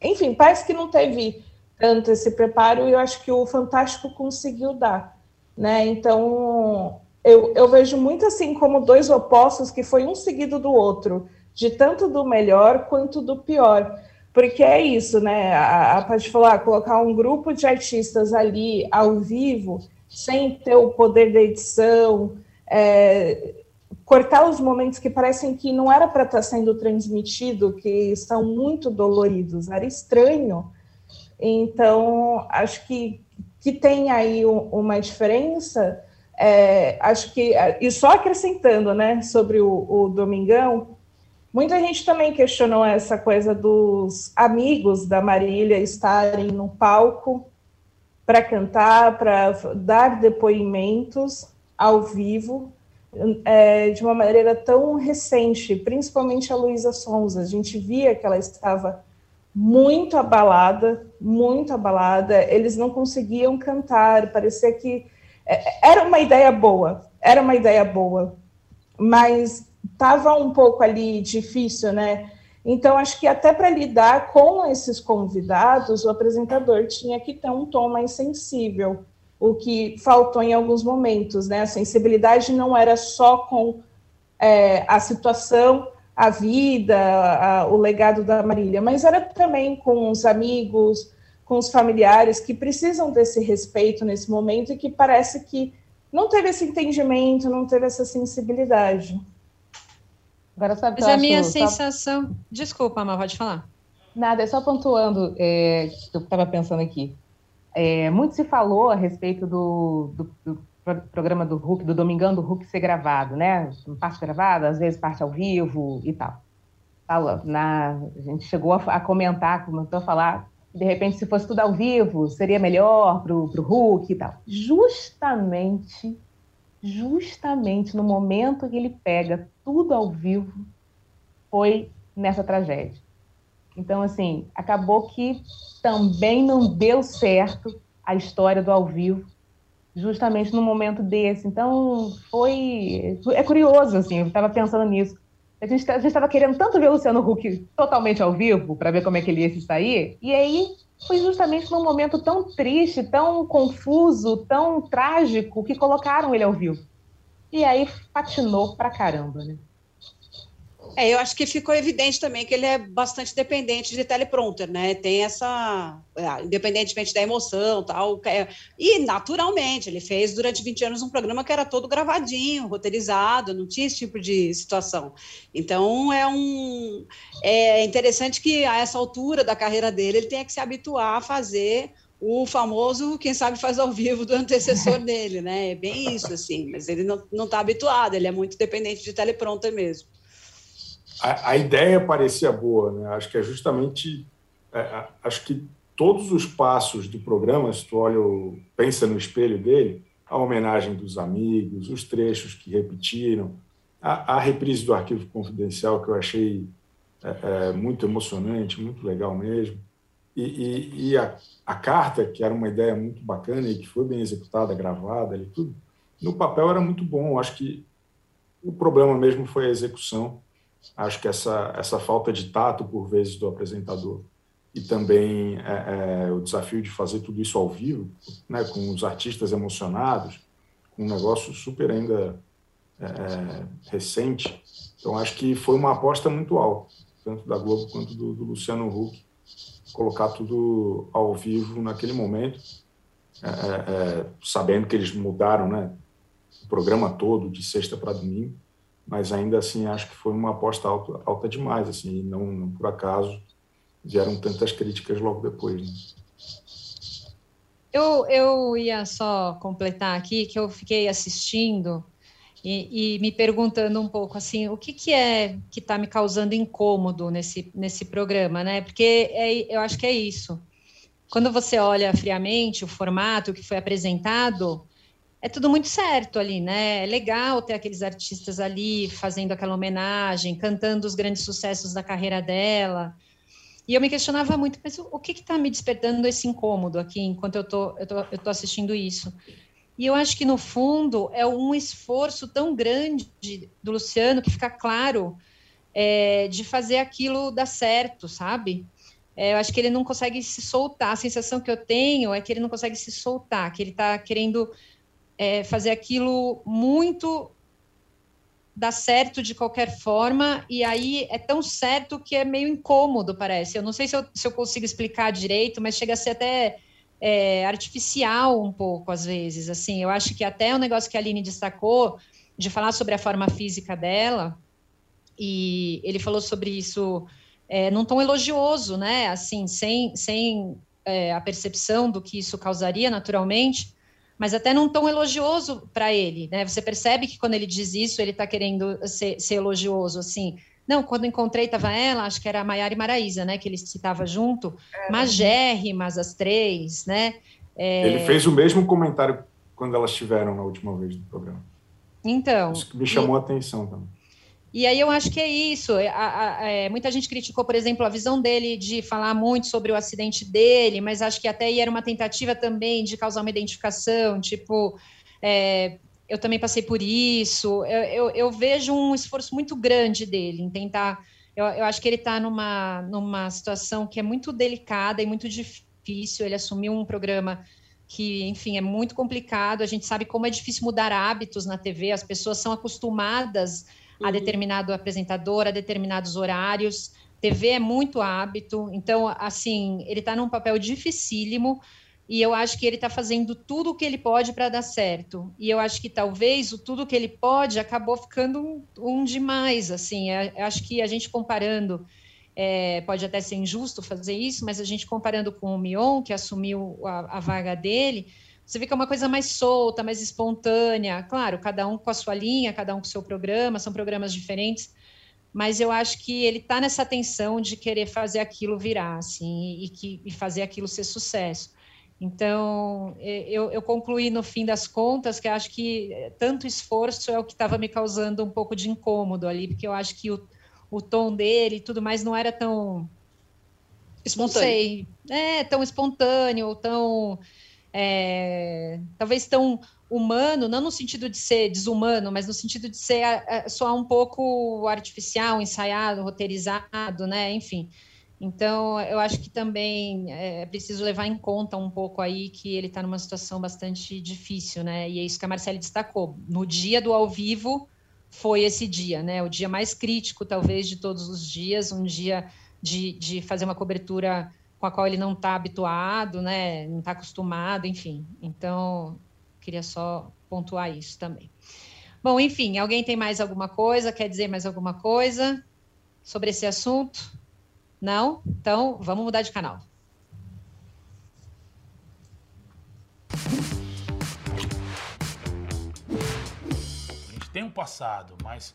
Enfim, parece que não teve tanto esse preparo e eu acho que o Fantástico conseguiu dar. Né? Então, eu, eu vejo muito assim como dois opostos que foi um seguido do outro, de tanto do melhor quanto do pior. Porque é isso, né? A, a parte falar, colocar um grupo de artistas ali ao vivo, sem ter o poder da edição, é, cortar os momentos que parecem que não era para estar tá sendo transmitido, que são muito doloridos, era estranho. Então, acho que, que tem aí uma diferença. É, acho que, e só acrescentando né, sobre o, o Domingão, muita gente também questionou essa coisa dos amigos da Marília estarem no palco para cantar, para dar depoimentos ao vivo é, de uma maneira tão recente, principalmente a Luísa Sonza. A gente via que ela estava muito abalada, muito abalada. Eles não conseguiam cantar, parecia que é, era uma ideia boa, era uma ideia boa, mas estava um pouco ali difícil, né? Então, acho que até para lidar com esses convidados, o apresentador tinha que ter um tom mais sensível o que faltou em alguns momentos, né? A sensibilidade não era só com é, a situação, a vida, a, o legado da Marília, mas era também com os amigos, com os familiares que precisam desse respeito nesse momento e que parece que não teve esse entendimento, não teve essa sensibilidade. Agora sabe Mas a minha sensação. Desculpa, Amar, pode falar. Nada, é só pontuando, é, eu estava pensando aqui. É, muito se falou a respeito do, do, do, programa do Hulk, do Domingão do Hulk ser gravado, né? Parte gravada, às vezes parte ao vivo e tal. na, a gente chegou a, a comentar, comentou a falar, de repente, se fosse tudo ao vivo, seria melhor para o Hulk e tal. Justamente, justamente no momento que ele pega tudo ao vivo, foi nessa tragédia. Então, assim, acabou que também não deu certo a história do ao vivo, justamente no momento desse. Então, foi. É curioso, assim, eu estava pensando nisso. A gente estava querendo tanto ver o Luciano Huck totalmente ao vivo, para ver como é que ele ia se sair, e aí foi justamente num momento tão triste, tão confuso, tão trágico, que colocaram ele ao vivo. E aí patinou pra caramba, né? É, eu acho que ficou evidente também que ele é bastante dependente de teleprompter, né? Tem essa, é, independentemente da emoção, tal, é, e naturalmente ele fez durante 20 anos um programa que era todo gravadinho, roteirizado, não tinha esse tipo de situação. Então é um é interessante que a essa altura da carreira dele ele tenha que se habituar a fazer o famoso, quem sabe faz ao vivo do antecessor dele, né? É bem isso, assim, mas ele não está habituado, ele é muito dependente de teleprompter mesmo a, ideia parecia boa, né? Acho que é justamente, é, acho que todos os passos do programa, se tu olha, pensa no espelho dele, a homenagem dos amigos, os trechos que repetiram, a, a reprise do Arquivo Confidencial que eu achei é, é, muito emocionante, muito legal mesmo, e, e, e a, a, carta que era uma ideia muito bacana e que foi bem executada, gravada e tudo, no papel era muito bom. Acho que o problema mesmo foi a execução Acho que essa, essa falta de tato, por vezes, do apresentador e também é, é, o desafio de fazer tudo isso ao vivo, né, com os artistas emocionados, um negócio super ainda é, é, recente. Então, acho que foi uma aposta muito alta, tanto da Globo quanto do, do Luciano Huck, colocar tudo ao vivo naquele momento, é, é, sabendo que eles mudaram né, o programa todo, de sexta para domingo mas ainda assim acho que foi uma aposta alta, alta demais, assim, não, não, por acaso vieram tantas críticas logo depois. Né? Eu, eu ia só completar aqui que eu fiquei assistindo e, e me perguntando um pouco assim, o que, que é que está me causando incômodo nesse, nesse programa, né? Porque é, eu acho que é isso. Quando você olha friamente o formato que foi apresentado, é tudo muito certo ali, né? É legal ter aqueles artistas ali fazendo aquela homenagem, cantando os grandes sucessos da carreira dela. E eu me questionava muito, mas o, que está me despertando esse incômodo aqui enquanto eu tô, eu tô, tô assistindo isso? E eu acho que, no fundo, é um esforço tão grande do Luciano que fica claro é, de fazer aquilo dar certo, sabe? É, eu acho que ele não consegue se soltar. A sensação que eu tenho é que ele não consegue se soltar, que ele está querendo é, fazer aquilo muito dar certo de qualquer forma, e aí é tão certo que é meio incômodo, parece. Eu não sei se eu, se eu consigo explicar direito, mas chega a ser até é, artificial um pouco, às vezes. Assim, eu acho que até o negócio que a Aline destacou, de falar sobre a forma física dela, e ele falou sobre isso é, num tom elogioso, né? Assim, sem, sem é, a percepção do que isso causaria naturalmente, mas até num tom elogioso para ele, né? Você percebe que quando ele diz isso, ele está querendo ser, ser, elogioso, assim. Não, quando encontrei estava ela, acho que era a Maiara e Maraísa, né? Que ele citava junto, é. magérrimas as três, né? É... Ele fez o mesmo comentário quando elas estiveram na última vez do programa. Então. Isso que me chamou e... a atenção também. E aí eu acho que é isso. A, a, a, é, muita gente criticou, por exemplo, a visão dele de falar muito sobre o acidente dele, mas acho que até aí era uma tentativa também de causar uma identificação, tipo, é, eu também passei por isso. Eu, eu, eu, vejo um esforço muito grande dele em tentar. Eu, eu acho que ele está numa, numa situação que é muito delicada e muito difícil. Ele assumiu um programa que, enfim, é muito complicado. A gente sabe como é difícil mudar hábitos na TV, as pessoas são acostumadas a uhum. determinado apresentador, a determinados horários. TV é muito hábito, então, assim, ele está num papel dificílimo e eu acho que ele está fazendo tudo o que ele pode para dar certo. E eu acho que talvez o tudo que ele pode acabou ficando um, um demais, assim. É, eu acho que a gente comparando, é, pode até ser injusto fazer isso, mas a gente comparando com o Mion, que assumiu a, a vaga dele, você vê que é uma coisa mais solta, mais espontânea. Claro, cada um com a sua linha, cada um com o seu programa, são programas diferentes. mas eu acho que ele está nessa tensão de querer fazer aquilo virar, assim, e, que, e fazer aquilo ser sucesso. Então, eu, eu, concluí no fim das contas que acho que tanto esforço é o que estava me causando um pouco de incômodo ali, porque eu acho que o, o tom dele e tudo mais não era tão. Espontâneo. Não sei, é, tão espontâneo, ou tão. É, talvez tão humano, não no sentido de ser desumano, mas no sentido de ser só um pouco artificial, ensaiado, roteirizado, né? Enfim. Então, eu acho que também é preciso levar em conta um pouco aí que ele está numa situação bastante difícil, né? E é isso que a Marcele destacou. No dia do ao vivo foi esse dia, né? O dia mais crítico, talvez, de todos os dias, um dia de, de fazer uma cobertura com a qual ele não está habituado, né? Não está acostumado, enfim. Então, queria só pontuar isso também. Bom, enfim, alguém tem mais alguma coisa? Quer dizer mais alguma coisa sobre esse assunto? Não? Então, vamos mudar de canal. A gente tem um passado, mas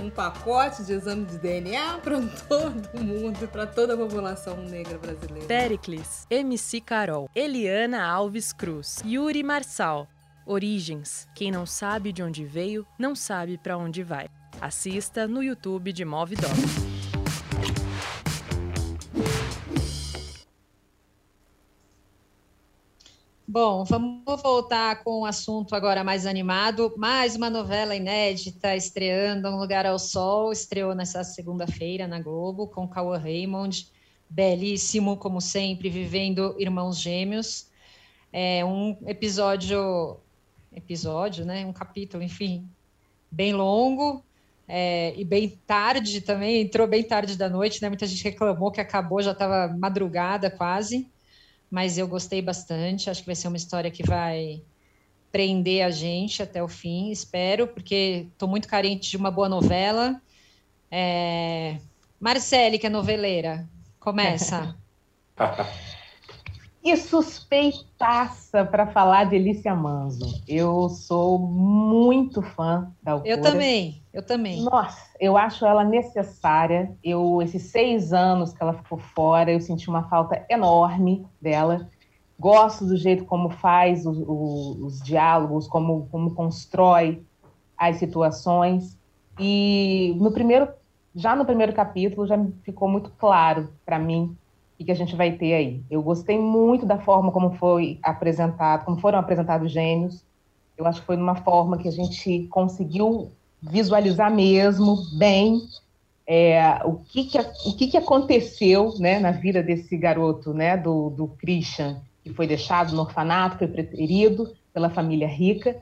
um pacote de exame de DNA para todo mundo, para toda a população negra brasileira. Pericles, MC Carol, Eliana Alves Cruz, Yuri Marçal. Origens. Quem não sabe de onde veio, não sabe para onde vai. Assista no YouTube de Move Bom, vamos voltar com um assunto agora mais animado. Mais uma novela inédita estreando, Um Lugar ao Sol, estreou nessa segunda-feira na Globo, com Cauã Raymond, belíssimo, como sempre, vivendo Irmãos Gêmeos. É um episódio, episódio, né? Um capítulo, enfim, bem longo, é, e bem tarde também, entrou bem tarde da noite, né? Muita gente reclamou que acabou, já estava madrugada quase mas eu gostei bastante. Acho que vai ser uma história que vai prender a gente até o fim, espero, porque estou muito carente de uma boa novela. É... Marcele, que é noveleira, começa. e suspeitaça para falar de Elícia Manzo. Eu sou muito fã da autora. Eu também, eu também. Nossa, eu acho ela necessária. Eu esses seis anos que ela ficou fora, eu senti uma falta enorme dela. Gosto do jeito como faz os, os, os diálogos, como, como constrói as situações. E no primeiro, já no primeiro capítulo, já ficou muito claro para mim e que a gente vai ter aí. Eu gostei muito da forma como foi apresentado, como foram apresentados gênios. Eu acho que foi uma forma que a gente conseguiu visualizar mesmo bem é, o, que, que, o que, que aconteceu né, na vida desse garoto, né, do, do Christian, que foi deixado no orfanato, foi preterido pela família rica,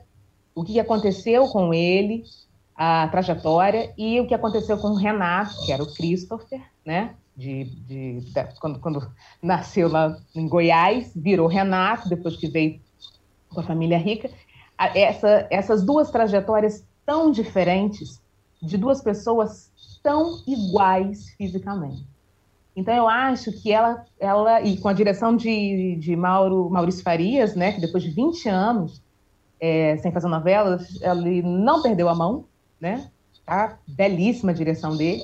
o que aconteceu com ele, a trajetória, e o que aconteceu com o Renato, que era o Christopher, né, de, de, de, quando, quando nasceu lá em Goiás, virou Renato, depois que veio com a família rica. Essa, essas duas trajetórias tão diferentes, de duas pessoas tão iguais fisicamente. Então, eu acho que ela, ela e com a direção de, de Mauro, Maurício Farias, né, que depois de 20 anos é, sem fazer novelas, ele não perdeu a mão, né? Tá? Belíssima a direção dele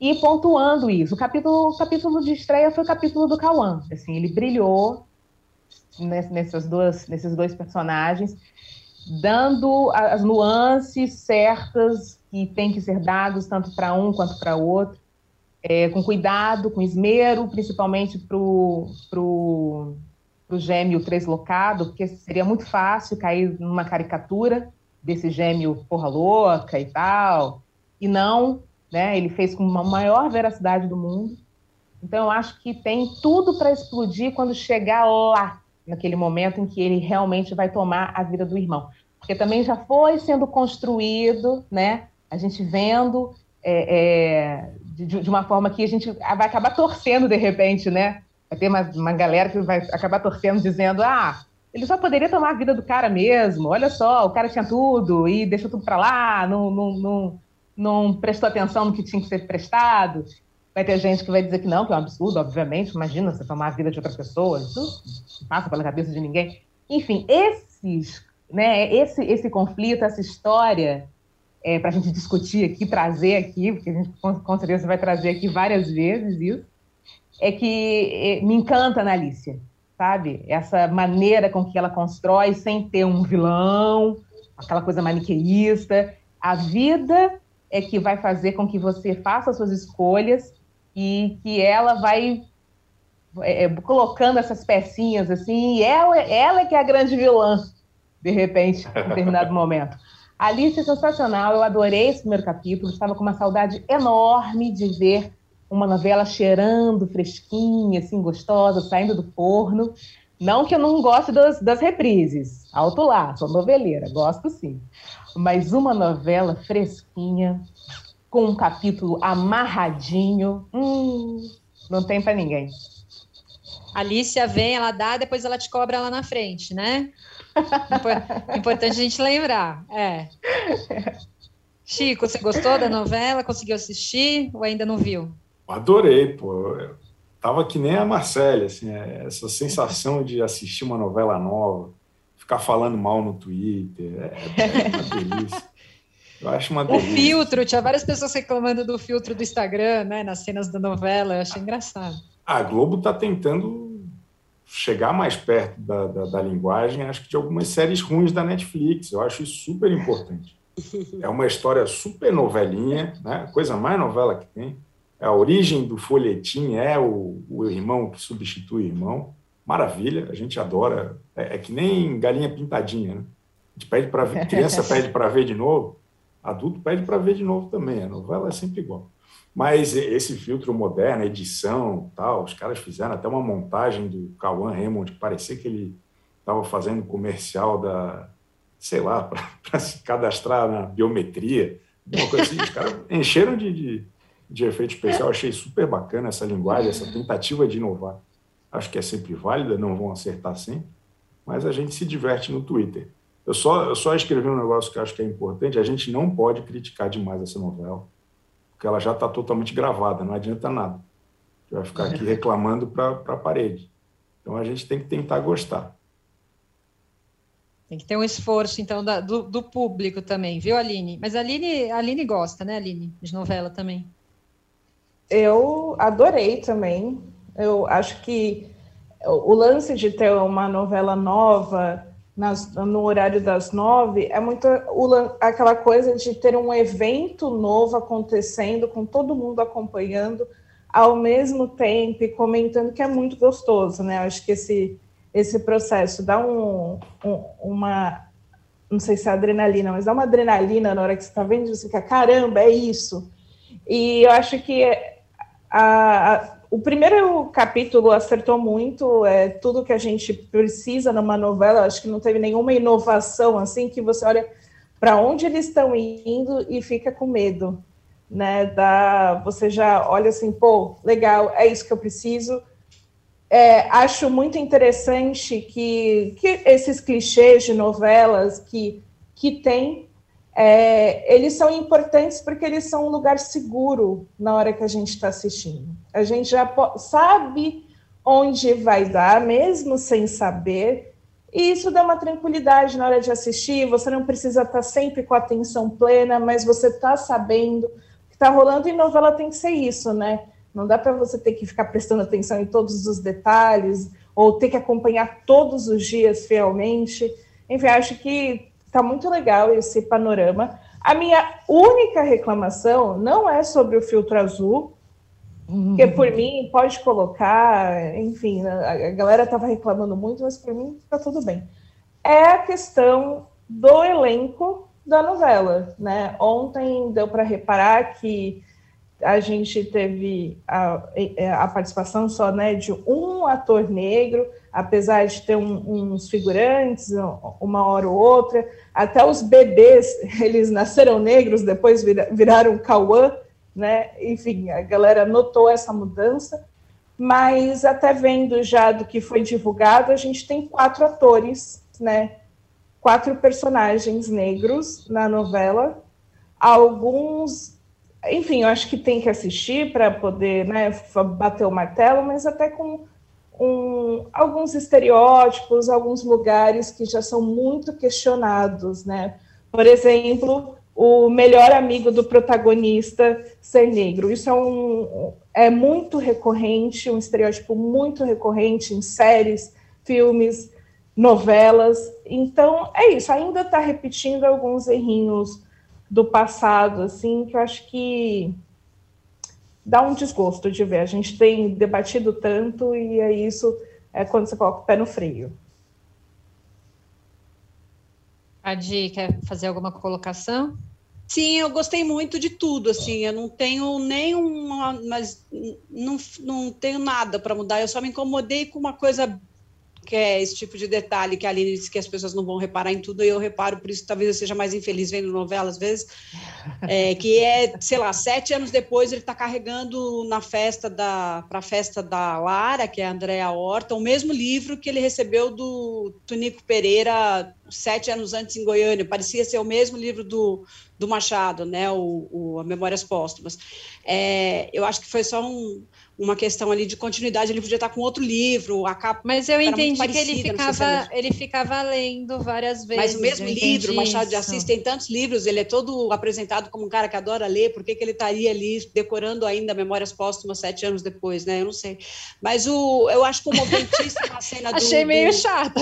e pontuando isso. O capítulo, o capítulo de estreia foi o capítulo do Cauã. Assim, ele brilhou nessas duas, nesses dois personagens, dando as nuances certas que tem que ser dados tanto para um quanto para outro, é, com cuidado, com esmero, principalmente para o gêmeo translocado, porque seria muito fácil cair numa caricatura desse gêmeo porra louca e tal, e não né? Ele fez com a maior veracidade do mundo. Então, eu acho que tem tudo para explodir quando chegar lá, naquele momento em que ele realmente vai tomar a vida do irmão. Porque também já foi sendo construído, né? A gente vendo é, é, de, de, uma forma que a gente vai acabar torcendo de repente, né? Vai ter uma, uma galera que vai acabar torcendo, dizendo: ah, ele só poderia tomar a vida do cara mesmo. Olha só, o cara tinha tudo e deixou tudo para lá, não, não, não, não prestou atenção no que tinha que ser prestado. Vai ter gente que vai dizer que não, que é um absurdo, obviamente. Imagina você tomar a vida de outra pessoa, isso não passa pela cabeça de ninguém. Enfim, esses, né, esse, esse conflito, essa história, é, para a gente discutir aqui, trazer aqui, porque a gente com, com certeza vai trazer aqui várias vezes isso, é que é, me encanta na Alicia, sabe? Essa maneira com que ela constrói sem ter um vilão, aquela coisa maniqueísta. A vida é que vai fazer com que você faça suas escolhas e que ela vai é, é, colocando essas pecinhas assim, e ela, ela é que é a grande vilã, de repente, em determinado momento. Alice é sensacional, eu adorei esse primeiro capítulo, estava com uma saudade enorme de ver uma novela cheirando fresquinha, assim, gostosa, saindo do forno. Não que eu não goste das, das reprises, alto lá, sou noveleira, gosto sim. Mas uma novela fresquinha, com um capítulo amarradinho, hum, não tem para ninguém. Alicia vem, ela dá, depois ela te cobra lá na frente, né? Importante a gente lembrar. É. Chico, você gostou da novela? Conseguiu assistir ou ainda não viu? Adorei, pô. Eu tava que nem a Marcela, assim, é, essa sensação de assistir uma novela nova, ficar falando mal no Twitter, é, é uma delícia. Eu acho uma delícia. O filtro, tinha várias pessoas reclamando do filtro do Instagram, né, nas cenas da novela, eu achei engraçado. A Globo está tentando chegar mais perto da, da, da, linguagem, acho que de algumas séries ruins da Netflix. Eu acho isso super importante. É uma história super novelinha, né? coisa mais novela que tem. É a origem do folhetim é o, o irmão que substitui o irmão. Maravilha, a gente adora. É, é que nem galinha pintadinha, né? A gente pede para criança pede para ver de novo adulto pede para ver de novo também. A novela é sempre igual. Mas esse filtro moderno, edição, tal, os caras fizeram até uma montagem do Cauã Raymond, que parecia que ele estava fazendo comercial da, sei lá, para se cadastrar na biometria, uma coisa assim. Os caras encheram de, de, de efeito especial. achei super bacana essa linguagem, essa tentativa de inovar. Acho que é sempre válida, não vão acertar sempre, mas a gente se diverte no Twitter. Eu só, eu só escrevi um negócio que acho que é importante: a gente não pode criticar demais essa novela, porque ela já está totalmente gravada, não adianta nada. A gente vai ficar aqui reclamando para a parede. Então a gente tem que tentar gostar. Tem que ter um esforço, então, da, do, do, público também, viu, Aline? Mas a Aline, a Aline gosta, né, Aline, de novela também. Eu adorei também. Eu acho que o lance de ter uma novela nova nas, no horário das nove, é muito aquela coisa de ter um evento novo acontecendo, com todo mundo acompanhando ao mesmo tempo e comentando, que é muito gostoso, né? Acho que esse, esse processo dá um, um, uma, não sei se é adrenalina, mas dá uma adrenalina na hora que você está vendo, você fica, caramba, é isso. E eu acho que a, a o primeiro capítulo acertou muito, é tudo que a gente precisa numa novela. Acho que não teve nenhuma inovação assim que você olha para onde eles estão indo e fica com medo, né? Da, você já olha assim, pô, legal, é isso que eu preciso. É, acho muito interessante que, que esses clichês de novelas que, que tem é, eles são importantes porque eles são um lugar seguro na hora que a gente está assistindo. A gente já sabe onde vai dar, mesmo sem saber, e isso dá uma tranquilidade na hora de assistir. Você não precisa estar tá sempre com a atenção plena, mas você está sabendo o que está rolando. E novela tem que ser isso, né? Não dá para você ter que ficar prestando atenção em todos os detalhes ou ter que acompanhar todos os dias fielmente. Enfim, acho que Está muito legal esse panorama. A minha única reclamação não é sobre o filtro azul, que por mim pode colocar, enfim, a galera estava reclamando muito, mas para mim está tudo bem. É a questão do elenco da novela, né? Ontem deu para reparar que a gente teve a, é, a participação só né, de um ator negro, apesar de ter um, uns figurantes, uma hora ou outra, até os bebês, eles nasceram negros, depois viraram Cauã, né? Enfim, a galera notou essa mudança, mas até vendo já do que foi divulgado, a gente tem quatro atores, né? Quatro personagens negros na novela, alguns enfim, eu acho que tem que assistir para poder né, bater o martelo, mas até com um, alguns estereótipos, alguns lugares que já são muito questionados, né? Por exemplo, o melhor amigo do protagonista ser negro. Isso é, um, é muito recorrente, um estereótipo muito recorrente em séries, filmes, novelas. Então, é isso, ainda está repetindo alguns errinhos do passado, assim, que eu acho que dá um desgosto de ver. A gente tem debatido tanto e é isso é quando você coloca o pé no freio. Adi, quer fazer alguma colocação? Sim, eu gostei muito de tudo, assim, eu não tenho nenhuma, mas não, não tenho nada para mudar, eu só me incomodei com uma coisa que é esse tipo de detalhe que a Aline disse que as pessoas não vão reparar em tudo, e eu reparo, por isso talvez eu seja mais infeliz vendo novela às vezes, é, que é, sei lá, sete anos depois ele está carregando na festa da, para a festa da Lara, que é a Andréa Horta, o mesmo livro que ele recebeu do Tunico Pereira sete anos antes em Goiânia, parecia ser o mesmo livro do, do Machado, né, o, o Memórias Póstumas. É, eu acho que foi só um, uma questão ali de continuidade, ele podia estar com outro livro, a capa Mas eu entendi parecida, que ele ficava, se ele ficava lendo várias vezes. Mas o mesmo livro, Machado de Assis tem tantos livros, ele é todo apresentado como um cara que adora ler, por que, que ele estaria ali decorando ainda Memórias Póstumas sete anos depois, né? Eu não sei. Mas o, eu acho comoventíssima a cena do... Achei meio do... chata,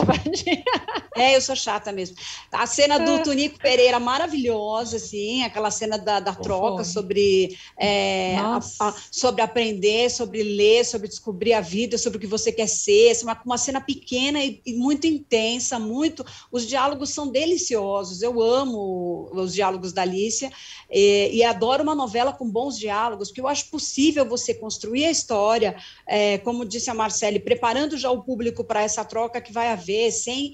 É, eu sou chata mesmo. A cena do ah. Tunico Pereira, maravilhosa, assim, aquela cena da, da troca sobre, é, a, a, sobre aprender, sobre sobre ler, sobre descobrir a vida, sobre o que você quer ser, é uma, uma cena pequena e, e, muito intensa, muito. Os diálogos são deliciosos. Eu amo os diálogos da Alicia e, e adoro uma novela com bons diálogos, porque eu acho possível você construir a história, é, como disse a Marcele, preparando já o público para essa troca que vai haver, sem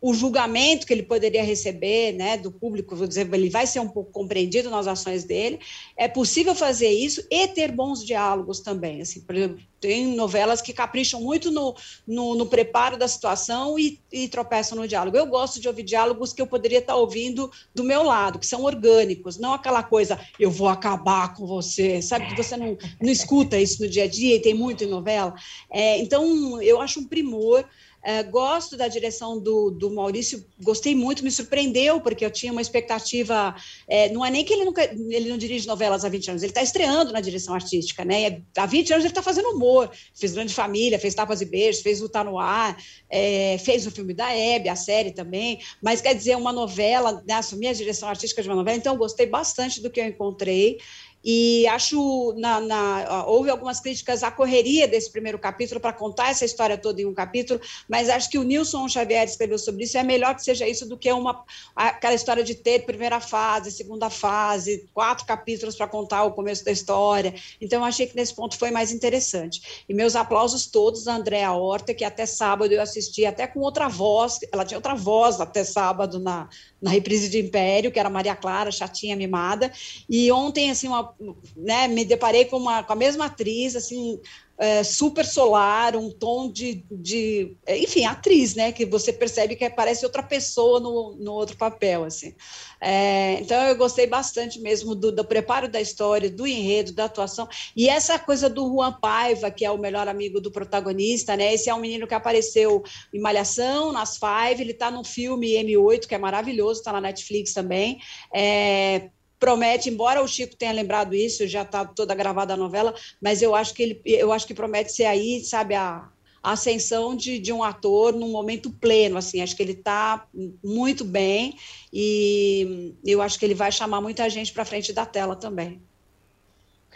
o julgamento que ele poderia receber né, do público, vou dizer, ele vai ser um pouco compreendido nas ações dele. É possível fazer isso e ter bons diálogos também. Assim, por exemplo, tem novelas que capricham muito no, no, no preparo da situação e, e, tropeçam no diálogo. Eu gosto de ouvir diálogos que eu poderia estar ouvindo do meu lado, que são orgânicos, não aquela coisa, eu vou acabar com você, sabe? Que você não, não escuta isso no dia a dia e tem muito em novela. É, então, eu acho um primor. É, gosto da direção do, do Maurício, gostei muito, me surpreendeu, porque eu tinha uma expectativa. É, não é nem que ele, nunca, ele não dirige novelas há 20 anos, ele está estreando na direção artística, né? Há 20 anos ele está fazendo humor, fez Grande Família, fez Tapas e Beijos, fez O Tá no Ar, é, fez o filme da Hebe, a série também, mas quer dizer, uma novela, né, assumir a direção artística de uma novela, então gostei bastante do que eu encontrei. E acho, na, na, houve algumas críticas à correria desse primeiro capítulo para contar essa história toda em um capítulo, mas acho que o Nilson Xavier escreveu sobre isso, é melhor que seja isso do que uma, aquela história de ter primeira fase, segunda fase, quatro capítulos para contar o começo da história. Então, achei que nesse ponto foi mais interessante. E meus aplausos todos a Andréa Horta, que até sábado eu assisti até com outra voz, ela tinha outra voz até sábado na, na reprise de Império, que era Maria Clara, chatinha, mimada. E ontem, assim, uma, né, me deparei com, uma, com a mesma atriz, assim, é, super solar, um tom de, de, enfim, atriz, né, que você percebe que parece outra pessoa no, no outro papel, assim. É, então eu gostei bastante mesmo do, do, preparo da história, do enredo, da atuação e essa coisa do Juan Paiva, que é o melhor amigo do protagonista, né? Esse é um menino que apareceu em Malhação, nas Five, ele está no filme M8, que é maravilhoso, está na Netflix também. É, promete, embora o Chico tenha lembrado isso, já está toda gravada a novela, mas eu acho que ele, eu acho que promete ser aí, sabe, a, a ascensão de, de um ator num momento pleno, assim, acho que ele está muito bem e eu acho que ele vai chamar muita gente para frente da tela também.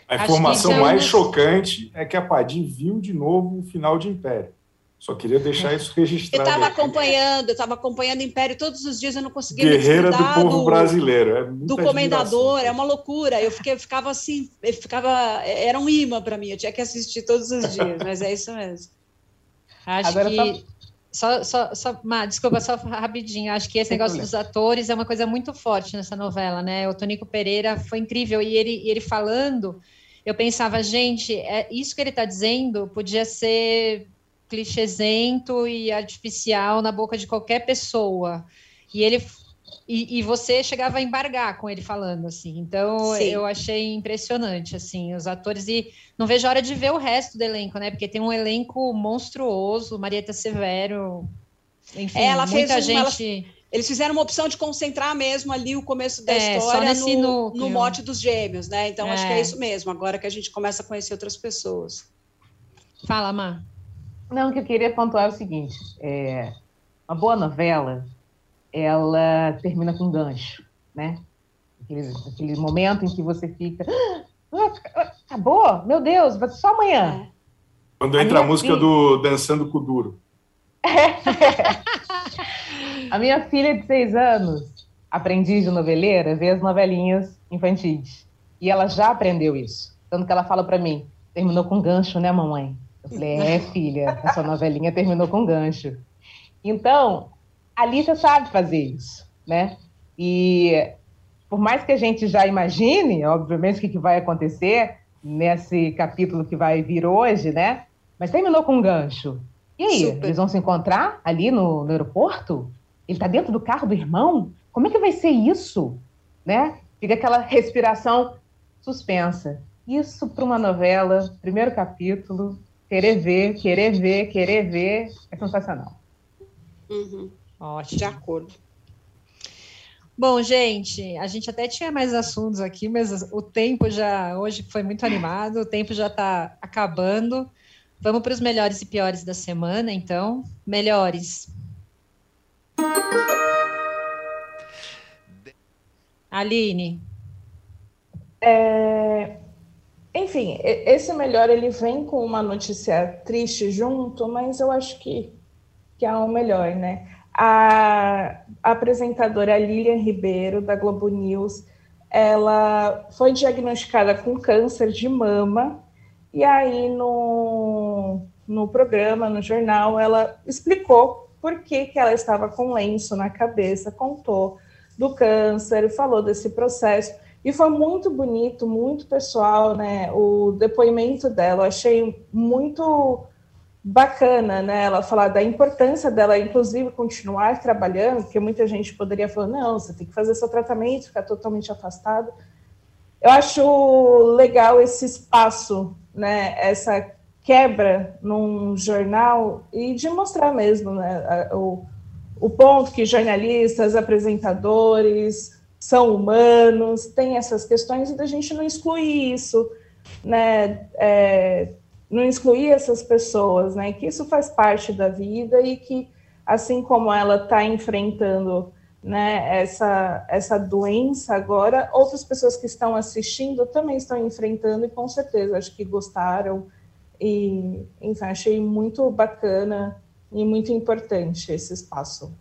A informação é mais chocante é que a Padim viu de novo o final de Império. Só queria deixar isso Eu registrado. estava aqui. acompanhando, eu estava acompanhando o Império todos os dias, eu não conseguia me Guerreira do povo brasileiro. É do comendador, admiração. é uma loucura. Eu, fiquei, eu ficava assim, eu ficava, era um imã para mim, eu tinha que assistir todos os dias, mas é isso mesmo. Acho Agora que. Só, só, só, Má, desculpa, só rapidinho. Acho que esse Sem negócio problema. dos atores é uma coisa muito forte nessa novela, né? O Tonico Pereira foi incrível. E ele, ele falando, eu pensava, gente, é, isso que ele está dizendo podia ser clichêsento e artificial na boca de qualquer pessoa. E ele. E, e você chegava a embargar com ele falando, assim. Então, Sim. eu achei impressionante, assim, os atores. E não vejo a hora de ver o resto do elenco, né? Porque tem um elenco monstruoso, Marieta Severo, enfim, É, ela fez muita um- ela- gente. Eles fizeram uma opção de concentrar mesmo ali o começo da É, história no, no mote dos gêmeos, né? Então, acho que é É. isso mesmo, agora que a gente começa a conhecer outras pessoas. Fala, Má. Não, o que eu queria pontuar é o seguinte: é, uma boa novela, ela termina com gancho, né? Aquele, aquele momento em que você fica. "Ah, acabou? Meu Deus, só amanhã. Quando A entra a música filha- do Dançando com o Duro. A minha filha de seis anos, aprendiz de noveleira, vê as novelinhas infantis. E ela já aprendeu isso. Tanto que ela fala pra mim: terminou com gancho, né, mamãe? Eu falei: é, filha, a sua novelinha terminou com gancho. Então, a Lícia sabe fazer isso, né? E por mais que a gente já imagine, obviamente, o que que vai acontecer nesse capítulo que vai vir hoje, né? Mas terminou com um gancho. E aí, Super. eles vão se encontrar ali no, no aeroporto? Ele tá dentro do carro do irmão? Como é que vai ser isso? Né? Fica aquela respiração suspensa. Isso para uma novela, primeiro capítulo, querer ver, querer ver, querer ver, é sensacional. Uhum, Ótimo. de acordo. Bom, gente, a gente até tinha mais assuntos aqui, mas o tempo já hoje foi muito animado, o tempo já está acabando. Vamos para os melhores e piores da semana, então. Melhores. Aline, É, enfim, esse melhor ele vem com uma notícia triste junto, mas eu acho que, que é o melhor, né? A, a apresentadora Lilian Ribeiro, da Globo News, ela foi diagnosticada com câncer de mama, e aí no, no programa, no jornal, ela explicou por que, que ela estava com lenço na cabeça, contou do câncer, falou desse processo. E foi muito bonito, muito pessoal, né? O depoimento dela, eu achei muito bacana, né? Ela falar da importância dela, inclusive, continuar trabalhando, porque muita gente poderia falar, não, você tem que fazer seu tratamento, ficar totalmente afastado. Eu acho legal esse espaço, né? Essa quebra num jornal e de mostrar mesmo, né? O, o ponto que jornalistas, apresentadores são humanos, tem essas questões e da gente não excluir isso, né? É, não excluir essas pessoas, né? Que isso faz parte da vida e que, assim como ela está enfrentando né, essa, essa doença agora, outras pessoas que estão assistindo também estão enfrentando e com certeza acho que gostaram e, enfim, achei muito bacana e muito importante esse espaço.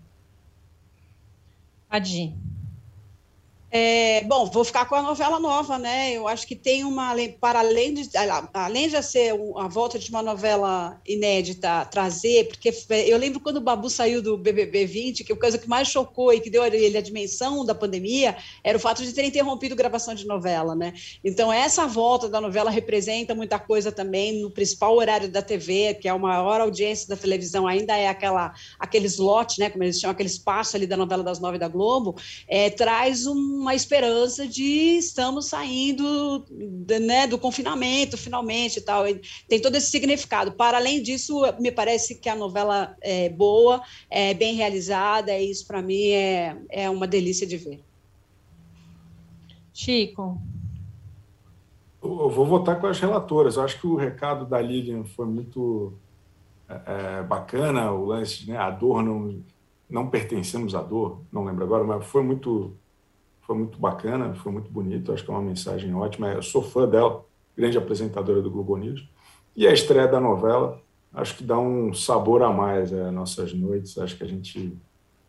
Adi. É, bom, vou ficar com a novela nova, né? Eu acho que tem uma, para além de, além de ser a volta de uma novela inédita, trazer, porque eu lembro quando o Babu saiu do BBB 20, que a coisa que mais chocou e que deu a ele a dimensão da pandemia era o fato de ter interrompido gravação de novela, né? Então, essa volta da novela representa muita coisa também no principal horário da TV, que é a maior audiência da televisão, ainda é aquela, aquele slot, né? Como eles chamam, aquele espaço ali da novela das nove da Globo, é, traz um uma esperança de estamos saindo né, do confinamento, finalmente e tal. E tem todo esse significado. Para além disso, me parece que a novela é boa, é bem realizada, e isso para mim é, é uma delícia de ver. Chico. Eu vou votar com as relatoras. Eu acho que o recado da Lilian foi muito é, bacana, o lance, né, a dor não, não pertencemos à dor, não lembro agora, mas foi muito foi muito bacana, foi muito bonito, acho que é uma mensagem ótima. Eu sou fã dela, grande apresentadora do Globo News. E a estreia da novela, acho que dá um sabor a mais às nossas noites. Acho que a gente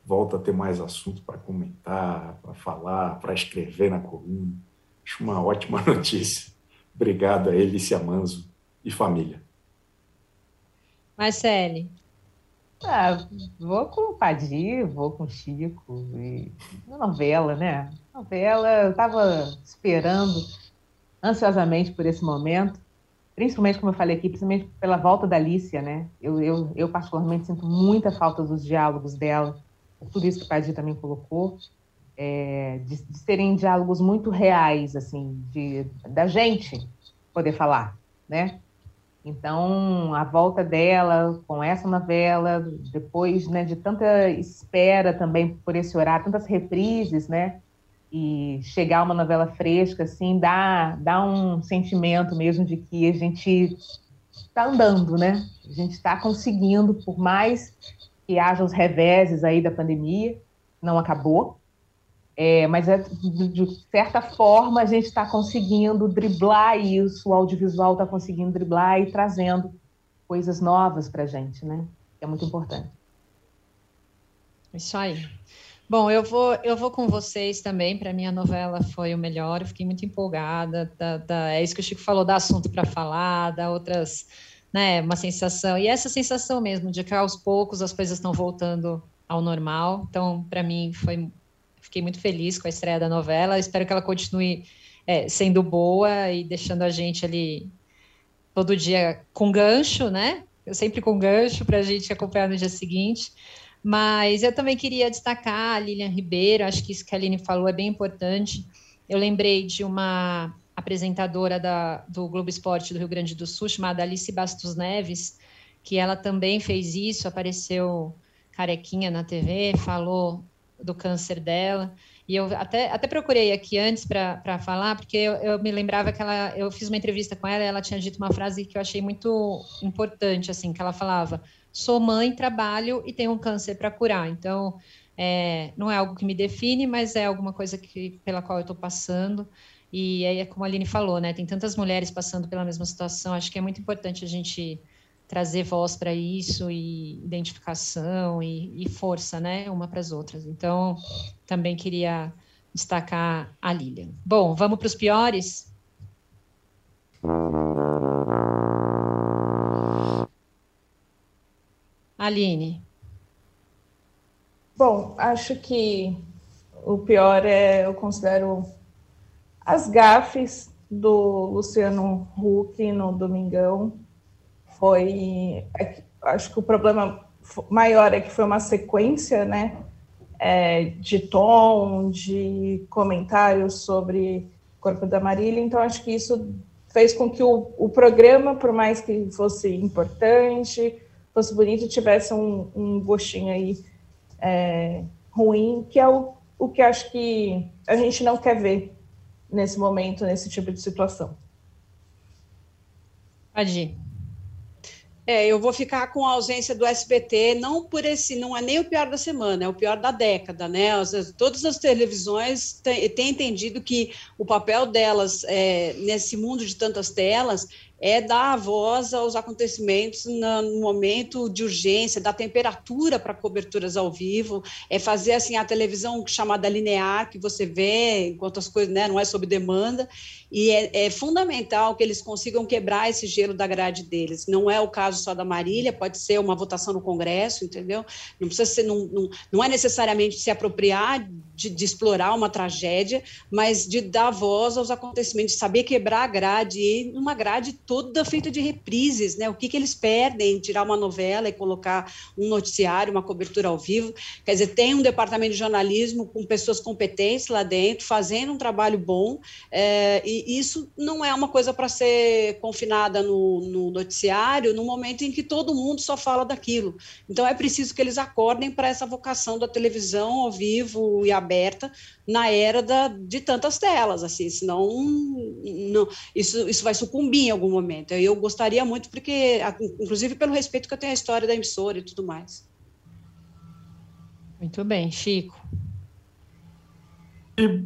volta a ter mais assunto para comentar, para falar, para escrever na coluna. Acho uma ótima notícia. Obrigado a Elice Manzo e família. Marcele. Ah, vou com o Padir, vou com o Chico. E... Novela, né? Novela, eu estava esperando ansiosamente por esse momento, principalmente, como eu falei aqui, principalmente pela volta da Alicia, né? Eu, eu, eu particularmente sinto muita falta dos diálogos dela, por tudo isso que o Padir também colocou, é, de, de serem diálogos muito reais, assim, de, da gente poder falar, né? Então, a volta dela com essa novela, depois né, de tanta espera também por esse horário, tantas reprises, né? E chegar uma novela fresca, assim, dá, dá um sentimento mesmo de que a gente está andando, né? A gente está conseguindo, por mais que haja os reveses aí da pandemia, não acabou, é, mas é, de, de, certa forma a gente está conseguindo driblar isso, o audiovisual está conseguindo driblar e trazendo coisas novas para a gente, né? É muito importante. Isso aí. Bom, eu vou, eu vou com vocês também. Para mim, a novela foi o melhor. Eu fiquei muito empolgada. Da, da, é isso que o Chico falou: dá assunto para falar, dá outras, né? Uma sensação. E essa sensação mesmo de que aos poucos as coisas estão voltando ao normal. Então, para mim, foi Fiquei muito feliz com a estreia da novela. Espero que ela continue é, sendo boa e deixando a gente ali todo dia com gancho, né? Eu sempre com gancho para a gente acompanhar no dia seguinte. Mas eu também queria destacar a Lilian Ribeiro, acho que isso que a Aline falou é bem importante. Eu lembrei de uma apresentadora da, do Globo Esporte do Rio Grande do Sul, chamada Alice Bastos Neves, que ela também fez isso, apareceu carequinha na TV, falou do câncer dela. E eu até, até procurei aqui antes para falar, porque eu, eu, me lembrava que ela, eu fiz uma entrevista com ela e ela tinha dito uma frase que eu achei muito importante, assim, que ela falava: sou mãe, trabalho e tenho um câncer para curar. Então, é, não é algo que me define, mas é alguma coisa que, pela qual eu estou passando. E aí, é como a Aline falou, né? Tem tantas mulheres passando pela mesma situação, acho que é muito importante a gente trazer voz para isso e identificação e, e força, né, uma para as outras. Então, também queria destacar a Lilian. Bom, vamos para os piores? Aline. Bom, acho que o pior é, eu considero as gafes do Luciano Huck no Domingão, foi. É acho que o problema maior é que foi uma sequência, né? É, de tom, de comentários sobre o corpo da Marília, então acho que isso fez com que o, o programa, por mais que fosse importante, fosse bonito, tivesse um, um gostinho aí é, ruim, que é o, o que acho que a gente não quer ver nesse momento, nesse tipo de situação. Adi. É, eu vou ficar com a ausência do SBT, não por esse, não é nem o pior da semana, é o pior da década, né? Todas as televisões têm, entendido que o papel delas é, nesse mundo de tantas telas é dar voz aos acontecimentos no momento de urgência, dar temperatura para coberturas ao vivo, é fazer assim a televisão chamada linear que você vê enquanto as coisas, né, não é sob demanda, e é, é, fundamental que eles consigam quebrar esse gelo da grade deles. Não é o caso só da Marília, pode ser uma votação no Congresso, entendeu? Não precisa ser, não, não, não é necessariamente se apropriar de, de, explorar uma tragédia, mas de dar voz aos acontecimentos, de saber quebrar a grade, e uma grade toda feita de reprises, né? O que, que eles perdem em tirar uma novela e colocar um noticiário, uma cobertura ao vivo? Quer dizer, tem um departamento de jornalismo com pessoas competentes lá dentro, fazendo um trabalho bom, é, e isso não é uma coisa para ser confinada no, no noticiário, no momento em que todo mundo só fala daquilo. Então, é preciso que eles acordem para essa vocação da televisão ao vivo e aberta na era da, de tantas telas, assim, senão não, isso, isso vai sucumbir em algum momento. Eu gostaria muito, porque, inclusive pelo respeito que eu tenho à história da emissora e tudo mais. Muito bem, Chico. E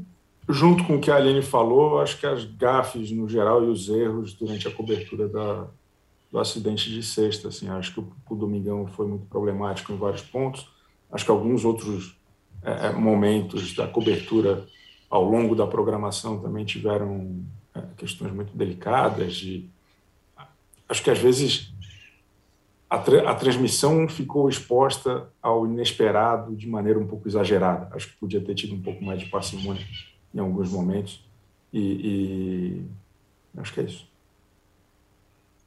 junto com o que a Aline falou, acho que as gafes no geral e os erros durante a cobertura da, do acidente de sexta. Assim, acho que o, o Domingão foi muito problemático em vários pontos. Acho que alguns outros é, é momentos da cobertura ao longo da programação também tiveram é, questões muito delicadas. De, acho que às vezes a, tra a, transmissão ficou exposta ao inesperado de maneira um pouco exagerada. Acho que podia ter tido um pouco mais de parcimônia em alguns momentos. E, e acho que é isso.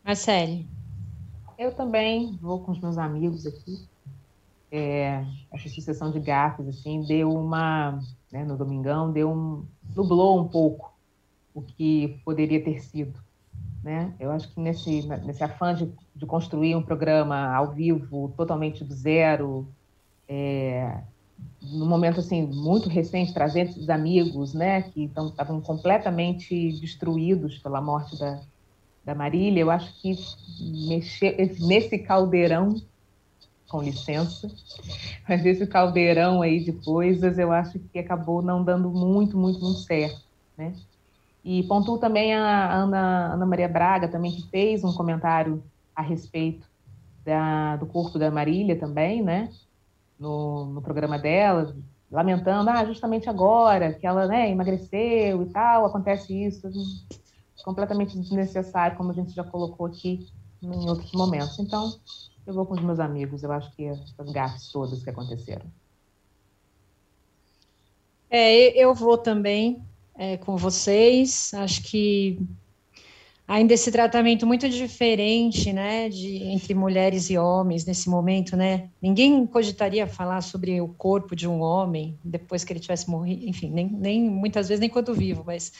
Marcele. Eu também vou com os meus amigos aqui. É, essa sucessão de gafes, assim, deu uma, né, no domingão, deu um, nublou um pouco o que poderia ter sido, né? Eu acho que nesse, nesse afã de, de construir um programa ao vivo, totalmente do zero, é, no momento assim muito recente, trazendo esses amigos, né, que estavam completamente destruídos pela morte da, da Marília, eu acho que mexer nesse caldeirão, com licença, mas esse caldeirão aí de coisas, eu acho que acabou não dando muito, muito, muito certo, né? E pontuo também a Ana, Ana Maria Braga, também, que fez um comentário a respeito da, do corpo da Marília também, né? No, no programa dela, lamentando, ah, justamente agora que ela né, emagreceu e tal, acontece isso completamente desnecessário, como a gente já colocou aqui em outros momentos. Então, eu vou com os meus amigos, eu acho que as gafes todas que aconteceram. É, eu vou também é, com vocês. Acho que ainda esse tratamento muito diferente, né, de, entre mulheres e homens nesse momento, né? Ninguém cogitaria falar sobre o corpo de um homem depois que ele tivesse morrido, enfim, nem, nem muitas vezes nem quando vivo, mas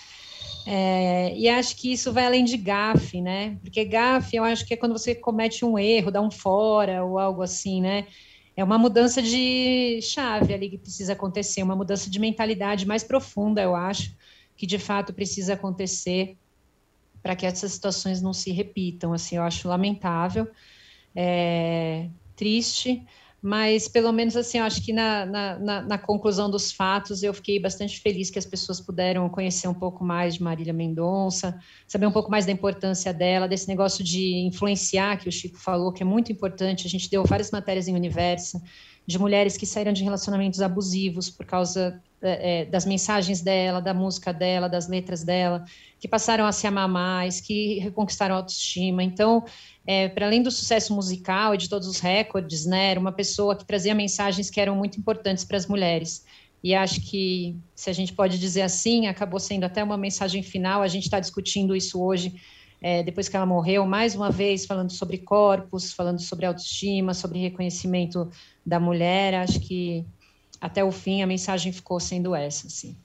é, e acho que isso vai além de gafe, né? Porque gafe, eu acho que é quando você comete um erro, dá um fora ou algo assim, né? É uma mudança de chave ali que precisa acontecer, uma mudança de mentalidade mais profunda, eu acho, que de fato precisa acontecer para que essas situações não se repitam. Assim, eu acho lamentável, é, triste, mas pelo menos assim, eu acho que na, na, na, conclusão dos fatos eu fiquei bastante feliz que as pessoas puderam conhecer um pouco mais de Marília Mendonça, saber um pouco mais da importância dela, desse negócio de influenciar que o Chico falou, que é muito importante. A gente deu várias matérias em Universo de mulheres que saíram de relacionamentos abusivos por causa é, das mensagens dela, da música dela, das letras dela, que passaram a se amar mais, que reconquistaram a autoestima. Então, é, para além do sucesso musical e de todos os recordes, né, era uma pessoa que trazia mensagens que eram muito importantes para as mulheres. E acho que, se a gente pode dizer assim, acabou sendo até uma mensagem final. A gente está discutindo isso hoje, é, depois que ela morreu, mais uma vez, falando sobre corpos, falando sobre autoestima, sobre reconhecimento da mulher. Acho que até o fim a mensagem ficou sendo essa. Assim.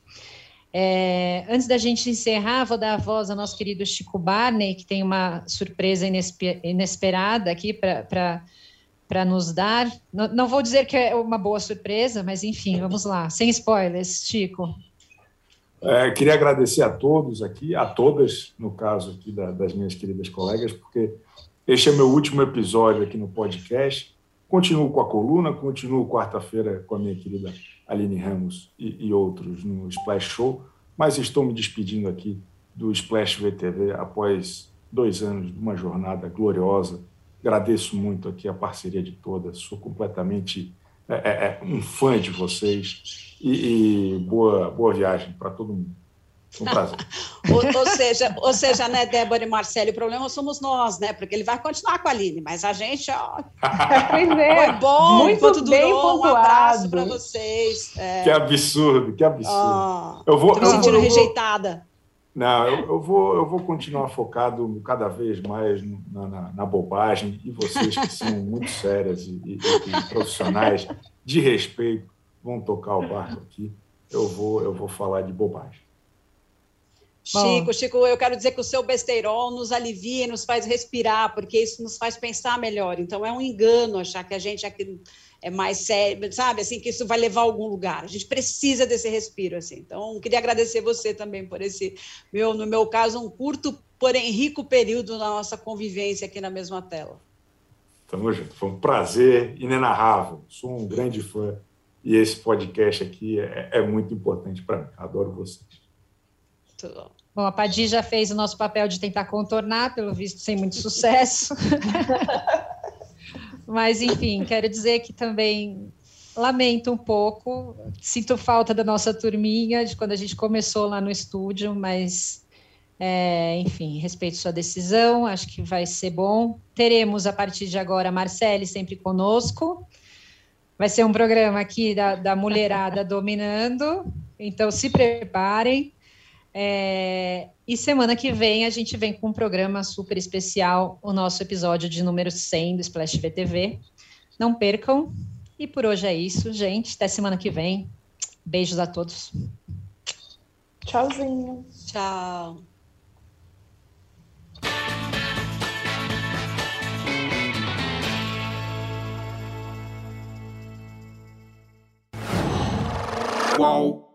É, antes da gente encerrar, vou dar a voz ao nosso querido Chico Barney, que tem uma surpresa inesperada aqui para nos dar. Não, não, vou dizer que é uma boa surpresa, mas enfim, vamos lá, sem spoilers, Chico. É, queria agradecer a todos aqui, a todas, no caso aqui da, das minhas queridas colegas, porque este é meu último episódio aqui no podcast. Continuo com a coluna, continuo quarta-feira com a minha querida Aline Ramos e, e, outros no Splash Show, mas estou me despedindo aqui do Splash VTV após dois anos de uma jornada gloriosa. Agradeço muito aqui a parceria de todas, sou completamente é, é, é um fã de vocês e, e boa, boa viagem para todo mundo. Um prazer. ou, ou, seja, ou seja, né, Débora e Marcelo, o problema somos nós, né? Porque ele vai continuar com a Aline, mas a gente, ó. pois é. Foi bom, muito bem durou. Pontuado. Um abraço para vocês. É. Que absurdo, que absurdo. Oh, eu vou. Tô me sentindo rejeitada. Não, eu, eu, vou, eu vou continuar focado cada vez mais na, na, na bobagem e vocês que são muito sérias e, e, e profissionais de respeito vão tocar o barco aqui. Eu vou, eu vou falar de bobagem. Chico, Chico, eu quero dizer que o seu besteirol nos alivia, nos faz respirar, porque isso nos faz pensar melhor. Então é um engano achar que a gente aqui é mais sério, sabe? Assim que isso vai levar a algum lugar. A gente precisa desse respiro, assim. Então queria agradecer você também por esse meu, no meu caso, um curto, porém rico período na nossa convivência aqui na mesma tela. Tamo junto. Foi um prazer inenarrável. Sou um grande fã e esse podcast aqui é, é muito importante para mim. Adoro vocês. Tudo bom. Bom, a Padi já fez o nosso papel de tentar contornar, pelo visto, sem muito sucesso. Mas, enfim, quero dizer que também lamento um pouco, sinto falta da nossa turminha, de quando a gente começou lá no estúdio, mas, é, enfim, respeito sua decisão, acho que vai ser bom. Teremos, a partir de agora, a Marcele sempre conosco. Vai ser um programa aqui da, da mulherada dominando, então se preparem. É, e semana que vem a gente vem com um programa super especial, o nosso episódio de número 100 do Splash VTV. Não percam. E por hoje é isso, gente. Até semana que vem. Beijos a todos. Tchauzinho. Tchau. Qual?